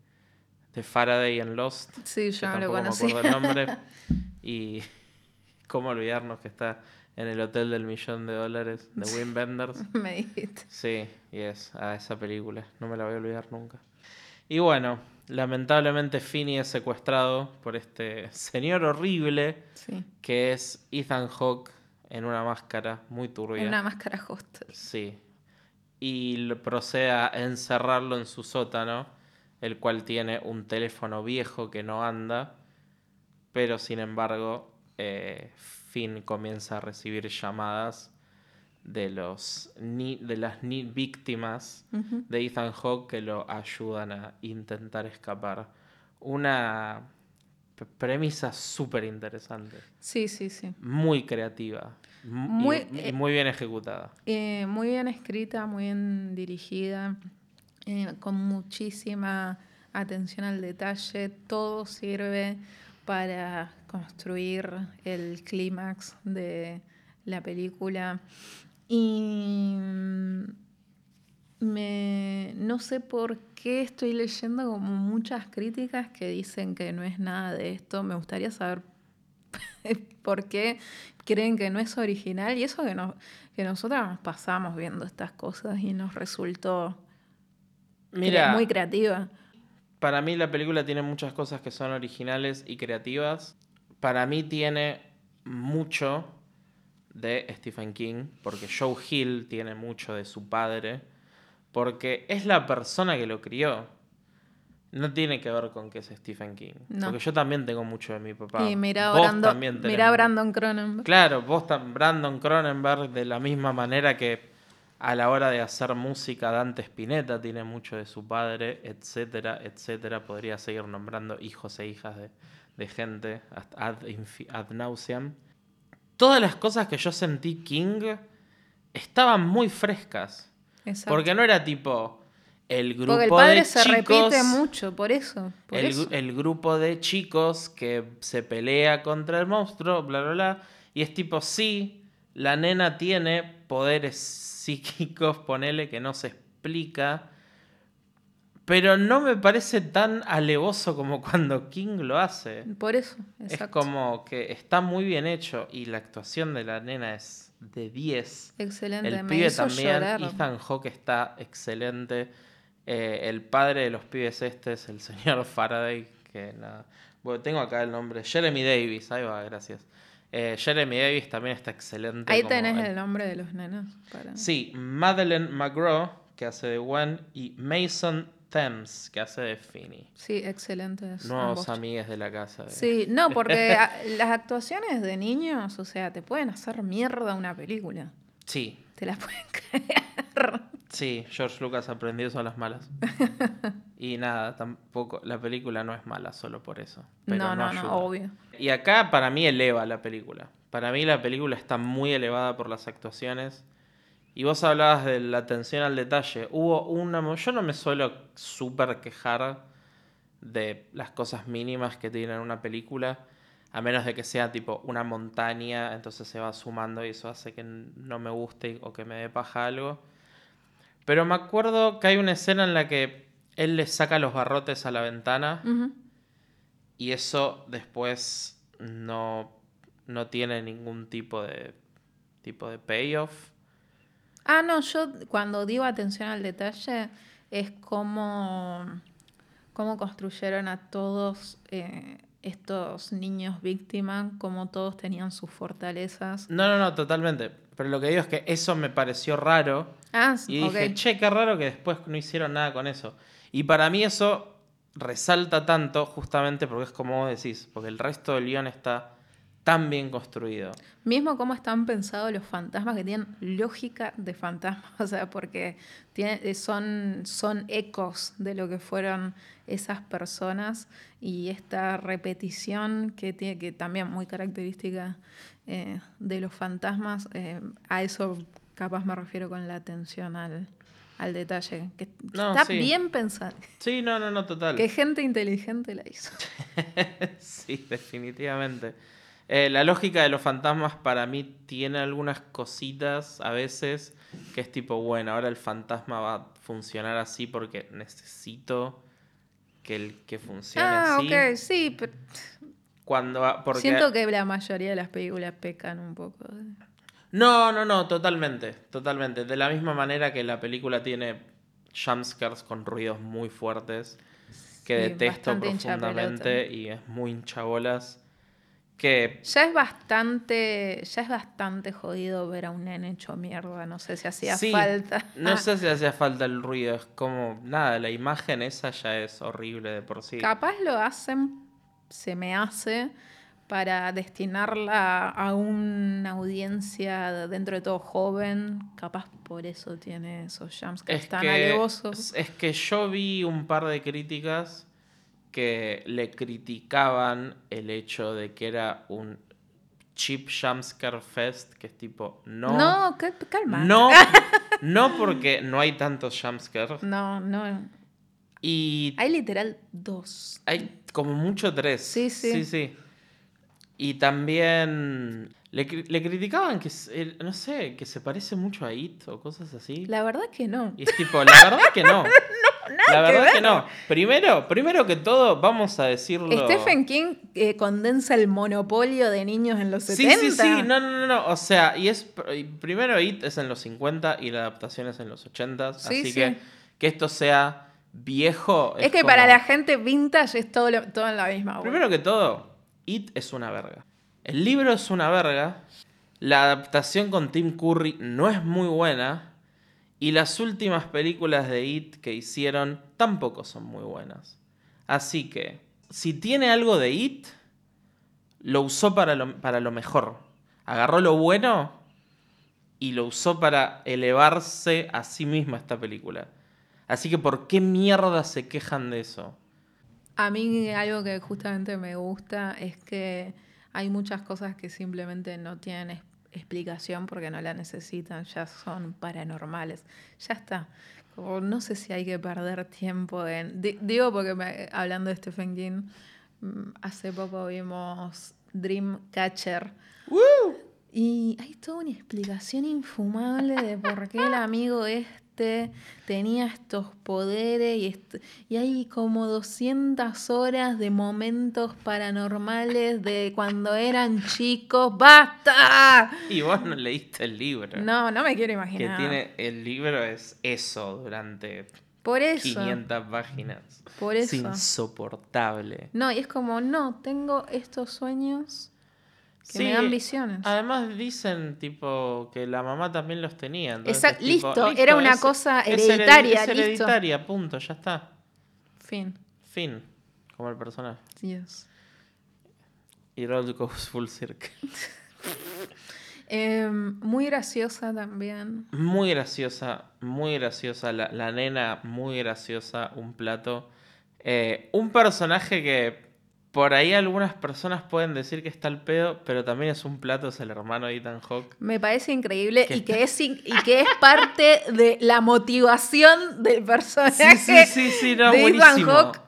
A: de, Faraday en Lost.
B: Sí, yo no lo
A: me acuerdo el nombre. [laughs] Y [laughs] cómo olvidarnos que está en el hotel del millón de dólares de Wim Wenders. [laughs]
B: Me dijiste.
A: Sí, y es a esa película. No me la voy a olvidar nunca. Y bueno, lamentablemente Finney es secuestrado por este señor horrible
B: Sí.
A: que es Ethan Hawke en una máscara muy turbia.
B: En una máscara hostel.
A: Sí. Y procede a encerrarlo en su sótano, el cual tiene un teléfono viejo que no anda, pero sin embargo eh, Finn comienza a recibir llamadas de los ni- de las ni- víctimas de Ethan Hawke que lo ayudan a intentar escapar. Una premisa súper interesante,
B: Sí, sí, sí.
A: muy creativa
B: Muy,
A: y
B: eh,
A: muy bien ejecutada.
B: Eh, muy bien escrita, muy bien dirigida, eh, con muchísima atención al detalle. Todo sirve para construir el clímax de la película. Y mm, me, no sé por qué estoy leyendo como muchas críticas que dicen que no es nada de esto. Me gustaría saber [laughs] por qué creen que no es original. Y eso que, no, que nosotras nos pasamos viendo estas cosas y nos resultó
A: Mira,
B: muy creativa.
A: Para mí la película tiene muchas cosas que son originales y creativas. Para mí tiene mucho de Stephen King, porque Joe Hill tiene mucho de su padre, porque es la persona que lo crió. No tiene que ver con que es Stephen King.
B: No.
A: Porque yo también tengo mucho de mi papá.
B: y mira
A: Vos también
B: mirá. Brandon Cronenberg.
A: Claro, vos Brandon Cronenberg de la misma manera que a la hora de hacer música Dante Spinetta tiene mucho de su padre, etcétera, etcétera. Podría seguir nombrando hijos e hijas de, de gente hasta ad, nauseam. Todas las cosas que yo sentí King estaban muy frescas.
B: Exacto.
A: Porque no era tipo el grupo
B: Porque el padre
A: de
B: se
A: chicos
B: repite mucho, por eso. Por
A: el,
B: eso.
A: el grupo de chicos que se pelea contra el monstruo, bla, bla, bla. Y es tipo, sí, la nena tiene poderes psíquicos, ponele que no se explica. Pero no me parece tan alevoso como cuando King lo hace.
B: Por eso,
A: Es como que está muy bien hecho y la actuación de la nena es de 10.
B: Excelente,
A: El
B: me
A: pibe
B: hizo
A: también,
B: llorar.
A: Ethan Hawke está excelente. Eh, el padre de los pibes este es el señor [laughs] Faraday, que nada. Bueno, tengo acá el nombre. Jeremy Davis, ahí va, gracias. Eh, Jeremy Davis también está excelente.
B: Ahí tenés
A: el-
B: el nombre de los nenos. para-
A: Sí, Madeleine McGraw, que hace de Gwen, y Mason Thames, que hace de Finney.
B: Sí, excelentes.
A: Nuevos amigues de la casa. de-
B: Sí, no, [laughs] porque a- las actuaciones de niños, o sea, te pueden hacer mierda una película.
A: Sí,
B: Te la pueden [laughs] creer.
A: Sí, George Lucas aprendió eso a las malas. [laughs] y nada, tampoco, la película no es mala solo por eso. Pero
B: no, no,
A: ayuda.
B: no, obvio.
A: Y acá para mí eleva la película. Para mí la película está muy elevada por las actuaciones. Y vos hablabas de la atención al detalle. Hubo una... Yo no me suelo súper quejar de las cosas mínimas que tiene una película. A menos de que sea tipo una montaña, entonces se va sumando y eso hace que no me guste o que me dé paja algo. Pero me acuerdo que hay una escena en la que él le saca los barrotes a la ventana. Y eso después no, no tiene ningún tipo de tipo de payoff.
B: Ah, no, yo cuando digo atención al detalle es como cómo construyeron a todos eh, estos niños víctimas, cómo todos tenían sus fortalezas.
A: No, no, no, totalmente. Pero lo que digo es que eso me pareció raro.
B: Ah,
A: Y dije, che, qué raro que después no hicieron nada con eso. Y para mí eso resalta tanto justamente porque es como vos decís, porque el resto del guion está tan bien construido.
B: Mismo cómo están pensados los fantasmas que tienen lógica de fantasmas, [laughs] o sea, porque tiene- eh, son, son ecos de lo que fueron esas personas y esta repetición que tiene que también muy característica eh, de los fantasmas, eh, a eso capaz me refiero con la atención al, al detalle, que
A: No,
B: está
A: sí.
B: bien pensado,
A: Sí, no, no, no, total.
B: que gente inteligente la hizo. [laughs]
A: sí, definitivamente. Eh, la lógica de los fantasmas para mí tiene algunas cositas a veces que es tipo, bueno, ahora el fantasma va a funcionar así porque necesito que el que funcione
B: Ah,
A: así.
B: ok, sí, pero
A: Cuando porque
B: siento que la mayoría de las películas pecan un poco.
A: No, no, no, totalmente, totalmente. De la misma manera que la película tiene jumpscares con ruidos muy fuertes que
B: Sí,
A: detesto profundamente y es muy hinchabolas. Que
B: Ya es bastante, ya es bastante jodido ver a un nene hecho mierda. No sé si hacía
A: Sí,
B: falta.
A: No sé si hacía falta el ruido, es como, nada, la imagen esa ya es horrible de por sí.
B: Capaz lo hacen, se me hace, para destinarla a una audiencia dentro de todo joven. Capaz por eso tiene esos
A: Es
B: tan
A: que,
B: alevosos.
A: es que yo vi un par de críticas que le criticaban el hecho de que era un cheap jumpscare fest, que es tipo, no.
B: No, ca- calma.
A: No, [laughs] no porque no hay tantos jumpscares.
B: No, no.
A: Y
B: Hay literal dos.
A: hay como mucho tres.
B: Sí, sí.
A: Sí, sí. Y también le, le criticaban que, eh, no sé, que se parece mucho a It o cosas así.
B: La verdad que no.
A: Y es tipo, la verdad que no. [laughs] la verdad que, no. Primero, primero que todo, vamos a decirlo.
B: Stephen King eh, condensa el monopolio de niños en los
A: Sí,
B: 70.
A: sí, sí, no, no, no, no. O sea, y es primero It es en los 50 y la adaptación es en los 80.
B: Sí,
A: así
B: sí.
A: que que esto sea viejo.
B: Es que
A: como-
B: para la gente vintage es todo, lo- todo en la misma. bola.
A: Primero que todo, It es una verga. El libro es una verga. La adaptación con Tim Curry no es muy buena. Y las últimas películas de It que hicieron tampoco son muy buenas. Así que, si tiene algo de It, lo usó para lo, para lo mejor. Agarró lo bueno y lo usó para elevarse a sí misma esta película. Así que, ¿por qué mierda se quejan de eso?
B: A mí algo que justamente me gusta es que hay muchas cosas que simplemente no tienen explicación porque no la necesitan, ya son paranormales. Ya está. Como no sé si hay que perder tiempo en... di- digo porque me- hablando de Stephen King, mm, hace poco vimos Dreamcatcher. Y hay toda una explicación infumable de por qué el amigo este tenía estos poderes y, est- y hay como 200 horas de momentos paranormales de cuando eran chicos. ¡Basta!
A: Y vos no leíste el libro.
B: No, no me quiero
A: Que
B: imaginar.
A: tiene el libro es eso durante
B: Por eso.
A: 500 páginas.
B: Por eso.
A: Es insoportable.
B: No, y es como, no, tengo estos sueños que me dan visiones.
A: Además dicen tipo que la mamá también los tenía. entonces
B: Exact-
A: es tipo,
B: listo, era una
A: es-
B: cosa
A: es hered-
B: hereditaria,
A: Es
B: listo.
A: hereditaria, punto, ya está.
B: Fin.
A: Fin. Como el personaje.
B: Dios.
A: Y Roll goes full circle. [laughs]
B: Em, muy graciosa también.
A: Muy graciosa, muy graciosa. La, la nena, muy graciosa. Un plato. Eh, un personaje que por ahí algunas personas pueden decir que está al pedo, pero también es un plato, es el hermano de Ethan Hawke.
B: Me parece increíble
A: Que
B: y que, es, y que es parte de la motivación del personaje.
A: Sí, sí, sí, sí, no,
B: de Ethan
A: buenísimo.
B: Hawke.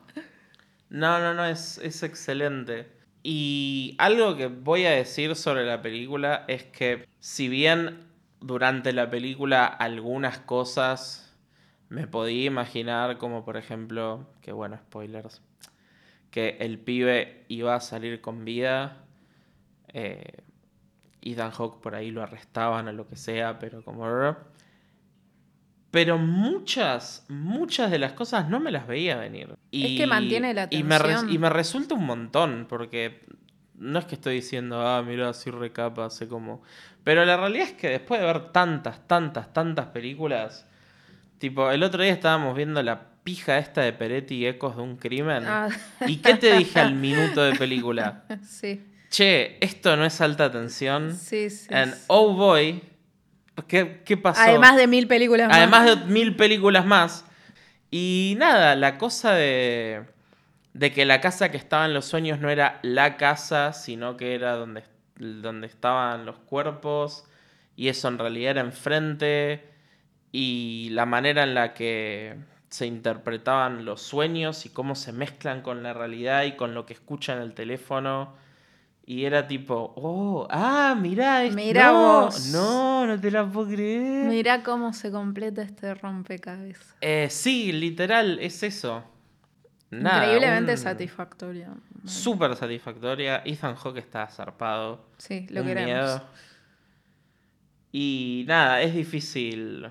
A: No, no, no, es, es excelente. Y algo que voy a decir sobre la película es que si bien durante la película algunas cosas me podía imaginar, como por ejemplo, que bueno, spoilers, que el pibe iba a salir con vida, eh, Ethan Hawke por ahí lo arrestaban o lo que sea, pero como... Pero muchas, muchas de las cosas no me las veía venir.
B: Es que mantiene la
A: y me,
B: tensión.
A: y me resulta un montón, porque no es que estoy diciendo, ah, mira, así recapa, sé cómo. Pero la realidad es que después de ver tantas, tantas, tantas películas, tipo, el otro día estábamos viendo la pija esta de Peretti y Ecos de un crimen.
B: Ah.
A: ¿Y qué te dije al [laughs] minuto de película?
B: Sí,
A: Che, esto no es alta tensión.
B: sí, sí.
A: And
B: sí.
A: oh boy, ¿qué, qué pasó?
B: Además de mil películas más.
A: Además de mil películas más. Y nada, la cosa de, de que la casa que estaba en los sueños no era la casa, sino que era donde, donde estaban los cuerpos. Y eso en realidad era enfrente. Y la manera en la que se interpretaban los sueños y cómo se mezclan con la realidad y con lo que escuchan en el teléfono. Y era tipo, oh, ah, mirá, es-
B: Mirá
A: no,
B: vos.
A: no, no te la puedo creer.
B: Mirá cómo se completa este rompecabezas.
A: Eh, sí, literal, es eso. Nada,
B: Increíblemente
A: un-
B: satisfactorio.
A: Súper satisfactoria. Ethan Hawke está zarpado.
B: Sí, lo
A: un
B: queremos.
A: miedo. Y nada, es difícil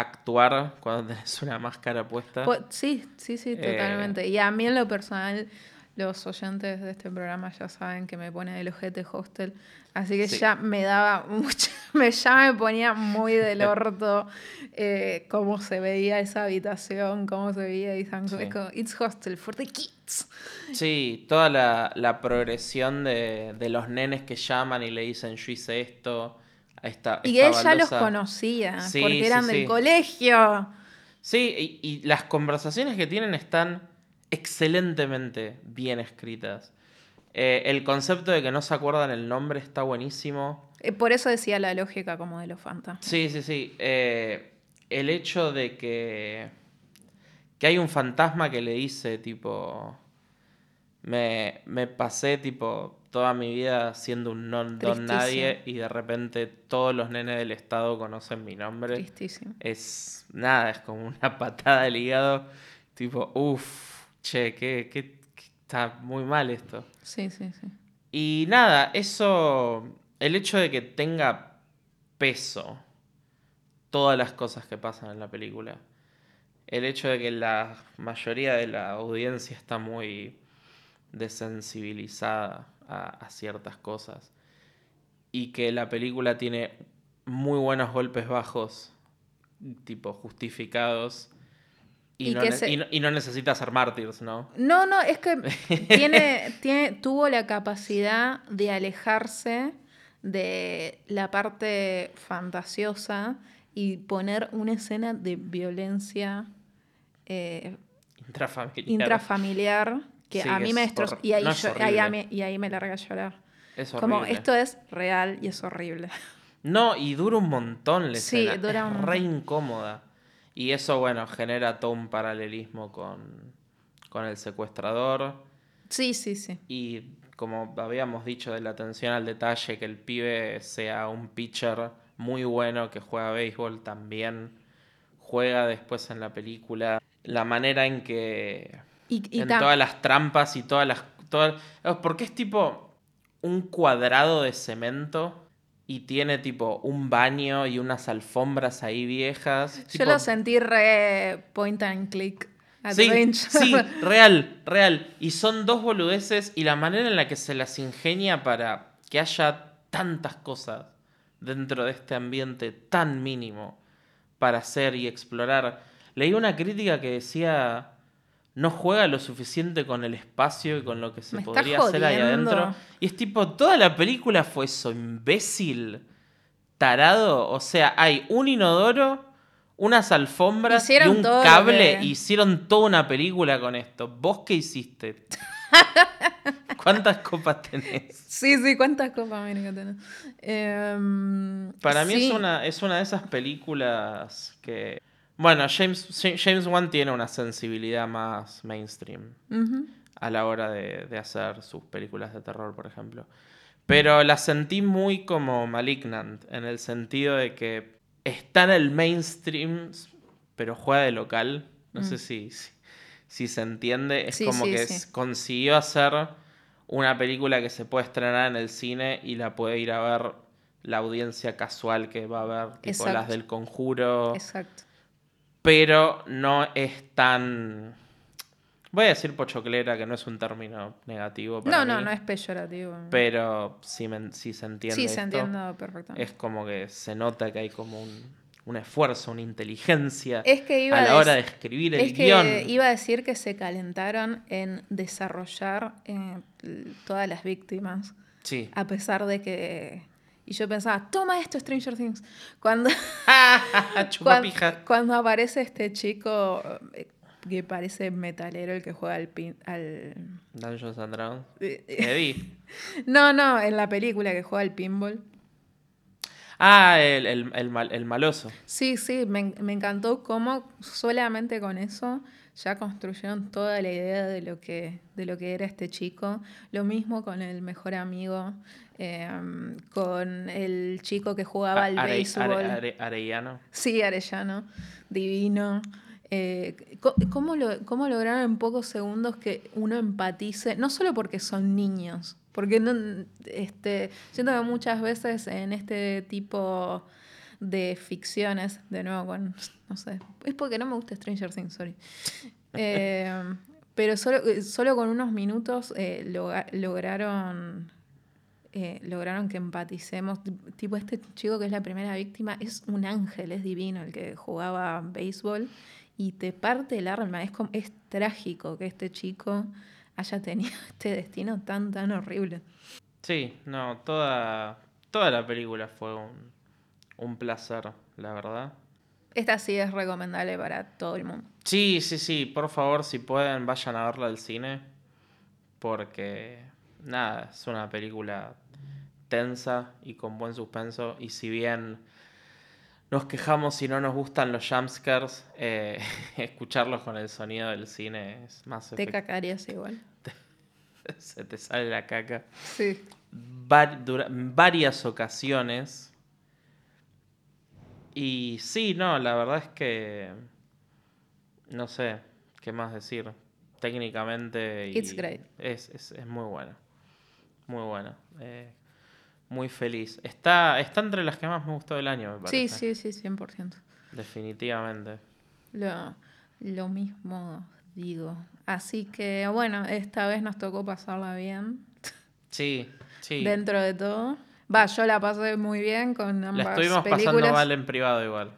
A: actuar cuando tenés una máscara puesta.
B: Po- sí, sí, sí,
A: Eh.
B: totalmente. Y a mí en lo personal, Los oyentes de este programa ya saben que me pone el ojete hostel, así que
A: Sí.
B: ya me daba [laughs] mucha, me, ya me ponía muy del orto eh, cómo se veía esa habitación, cómo se veía Ethan
A: Sí.
B: It's hostel for the kids.
A: Sí, toda la, la progresión de, de los nenes que llaman y le dicen yo hice esto. Esta,
B: Y
A: esta
B: él ya los
A: baldosa".
B: conocía,
A: Sí,
B: porque eran
A: sí.
B: del colegio.
A: Sí, y, y las conversaciones que tienen están excelentemente bien escritas. Eh, el concepto de que no se acuerdan el nombre está buenísimo.
B: Eh, Por eso decía la lógica como de los fantasmas.
A: Sí, sí, sí. Eh, el hecho de que, que hay un fantasma que le dice, tipo, me, me pasé, tipo, toda mi vida siendo un non don nadie y de repente todos los nenes del estado conocen mi nombre.
B: Tristísimo.
A: Es nada, es como una [laughs] patada al hígado, tipo, uff, che, que, que- que está muy mal esto.
B: Sí, sí, sí.
A: Y nada, eso, el hecho de que tenga peso todas las cosas que pasan en la película, el hecho de que la mayoría de la audiencia está muy desensibilizada a, a ciertas cosas y que la película tiene muy buenos golpes bajos, tipo justificados. Y,
B: Y
A: no,
B: se-
A: y no- y no necesita ser mártires, ¿no?
B: No, no, es que [laughs] tiene, tiene, tuvo la capacidad de alejarse de la parte fantasiosa y poner una escena de violencia eh,
A: Intrafamiliar.
B: intrafamiliar que
A: Sí,
B: a mí me
A: es
B: destrozó. Y ahí,
A: no es
B: yo- ahí a
A: horrible.
B: mí- y ahí me larga a llorar.
A: Es
B: Como esto es real y es horrible. [laughs]
A: No, y dura un montón la
B: Sí,
A: escena.
B: dura
A: es
B: un
A: re incómoda. Y eso, bueno, genera todo un paralelismo con, con el secuestrador.
B: Sí, sí, sí.
A: Y como habíamos dicho, de la atención al detalle, que el pibe sea un pitcher muy bueno que juega béisbol también. Juega después en la película. La manera en que
B: Y, y
A: en todas las trampas y todas las. Todas, porque es tipo un cuadrado de cemento y tiene tipo un baño y unas alfombras ahí viejas.
B: yo
A: tipo-
B: lo sentí re point and click.
A: Sí, sí, [laughs] real, real. Y son dos boludeces y la manera en la que se las ingenia para que haya tantas cosas dentro de este ambiente tan mínimo para hacer y explorar. Leí una crítica que decía no juega lo suficiente con el espacio y con lo que se
B: Me
A: podría hacer ahí adentro. Y es tipo, toda la película fue eso, imbécil, tarado. O sea, hay un inodoro, unas alfombras
B: Hicieron
A: y un
B: todo
A: cable. y Hicieron toda una película con esto. ¿Vos qué hiciste? [laughs] ¿Cuántas copas tenés?
B: Sí, sí, ¿cuántas Copas América tenés? Em,
A: Para mí es una, es una de esas películas que... Bueno, James, James Wan tiene una sensibilidad más mainstream. A la hora de, de hacer sus películas de terror, por ejemplo. Pero la sentí muy como Malignant, en el sentido de que está en el mainstream, pero juega de local. No sé si, si, si se entiende. Es
B: Mm. Sí,
A: como
B: sí,
A: que
B: sí.
A: consiguió hacer una película que se puede estrenar en el cine y la puede ir a ver la audiencia casual que va a ver, tipo las del conjuro
B: Exacto.
A: Pero no es tan... Voy a decir pochoclera, que no es un término negativo para
B: No, no,
A: mí,
B: no es peyorativo.
A: Pero si, me- si se entiende
B: sí, se entiende perfectamente.
A: es como que se nota que hay como un, un esfuerzo, una inteligencia
B: Es que iba
A: a
B: a
A: la hora de escribir el
B: Es que
A: guion.
B: iba a decir que se calentaron en desarrollar eh, todas las víctimas,
A: Sí.
B: a pesar de que... Y yo pensaba, toma esto, Stranger Things. Cuando, [laughs] cuando aparece este chico eh, que parece metalero, el que juega al... pin- al
A: Dungeons and Dragons.
B: eh,
A: Eddie. [laughs]
B: no, no, en la película que juega al pinball.
A: Ah, el, el, el mal- el maloso.
B: Sí, sí, me, me encantó cómo solamente con eso ya construyeron toda la idea de lo que, de lo que era este chico. Lo mismo con el mejor amigo, em, con el chico que jugaba al
A: Are-
B: béisbol.
A: Are- Are- Arellano.
B: Sí, Arellano, divino. Eh, ¿cómo, lo- ¿Cómo lograron en pocos segundos que uno empatice? No solo porque son niños, porque no, este, siento que muchas veces en este tipo de ficciones, de nuevo con, no sé, es porque no me gusta Stranger Things, sorry. [laughs] Eh, Pero solo, solo con unos minutos eh, lograron, eh, lograron que empaticemos. Tip- Tipo, este chico que es la primera víctima es un ángel, es divino, el que jugaba béisbol y te parte el alma. Es, como, es trágico que este chico haya tenido [laughs] este destino tan, tan horrible.
A: Sí, no, toda, toda la película fue un, un placer, la verdad.
B: Esta sí es recomendable para todo el mundo.
A: Sí, sí, sí, por favor, si pueden, vayan a verla al cine. Porque, nada, es una película tensa y con buen suspenso. Y si bien nos quejamos si no nos gustan los jumpscares, eh, [laughs] escucharlos con el sonido del cine es más
B: Te cacarías igual. [laughs]
A: Se te sale la caca.
B: Sí.
A: var- varias ocasiones. Y sí, no, la verdad es que no sé qué más decir. Técnicamente y
B: It's great.
A: Es, es, es muy buena. Muy buena. Eh, muy feliz. Está, está entre las que más me gustó del año, me
B: Sí,
A: parece.
B: sí, sí, 100%.
A: Definitivamente.
B: Lo, lo mismo digo. Así que bueno, esta vez nos tocó pasarla bien.
A: Sí, sí.
B: Dentro de todo. Va, yo la pasé muy bien con ambas
A: La estuvimos pasando mal en privado igual.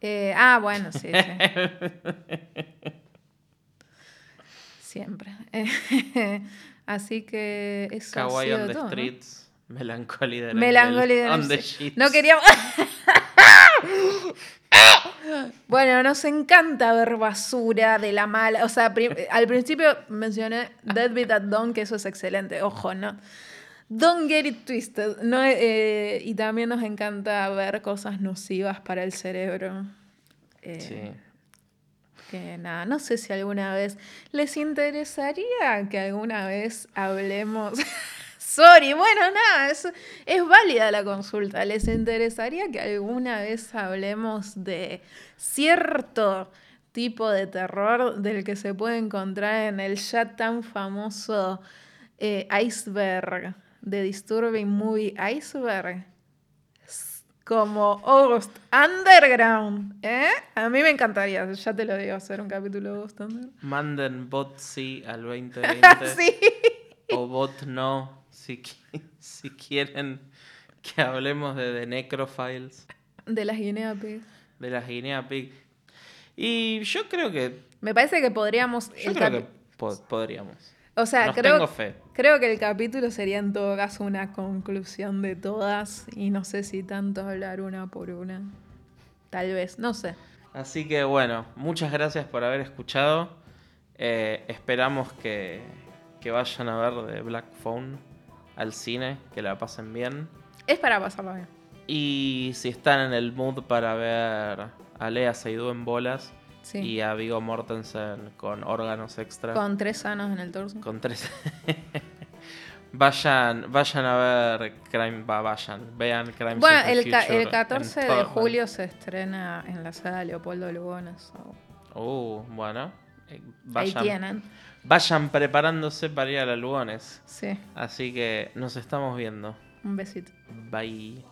B: Eh, ah, bueno, sí, sí. [laughs] Siempre. [laughs] Así que eso ha
A: Kawaii
B: sido
A: on the
B: todo, ¿no?
A: Melancholy de
B: Melancholy de
A: on the Sheets.
B: No queríamos. [laughs] bueno, nos encanta ver basura de la mala. O sea, al principio mencioné Dead Beat at Dawn, que eso es excelente. Ojo, ¿no? Don't get it twisted. No, eh, y también nos encanta ver cosas nocivas para el cerebro. Eh,
A: Sí.
B: Que nada, no sé si alguna vez les interesaría que alguna vez hablemos. [laughs] Sorry, bueno, nada, es, es válida la consulta. ¿Les interesaría que alguna vez hablemos de cierto tipo de terror del que se puede encontrar en el ya tan famoso eh, iceberg de Disturbing Movie Iceberg? como August Underground, ¿eh? A mí me encantaría, ya te lo digo, hacer un capítulo de August Underground.
A: Manden bot sí al [laughs] 2020.
B: sí.
A: O bot no, si, [laughs] si quieren que hablemos de The Necrophiles,
B: De las Guinea Pig.
A: de la Guinea Pig. Y yo creo que.
B: Me parece que podríamos...
A: Yo creo que po- podríamos.
B: O sea,
A: Nos
B: creo,
A: tengo fe.
B: creo que el capítulo sería en todo caso una conclusión de todas y no sé si tanto hablar una por una. Tal vez, no sé.
A: Así que bueno, muchas gracias por haber escuchado. Eh, esperamos que, que vayan a ver The Black Phone al cine, que la pasen bien.
B: Es para pasarlo bien.
A: Y si están en el mood para ver a Lea Seydoux en bolas
B: Sí.
A: y a Vigo Mortensen con órganos extra.
B: Con tres anos en el torso.
A: con tres. [laughs] vayan, vayan a ver Crime, va, vayan, vean Crime
B: Bueno, el, ca- el 14
A: en
B: de julio se estrena en la sala Leopoldo Lugones. so,
A: Uh, bueno. eh,
B: Ahí
A: Vayan,
B: tienen.
A: Vayan preparándose para ir a la Lugones.
B: Sí,
A: Así que nos estamos viendo.
B: un besito.
A: Bye.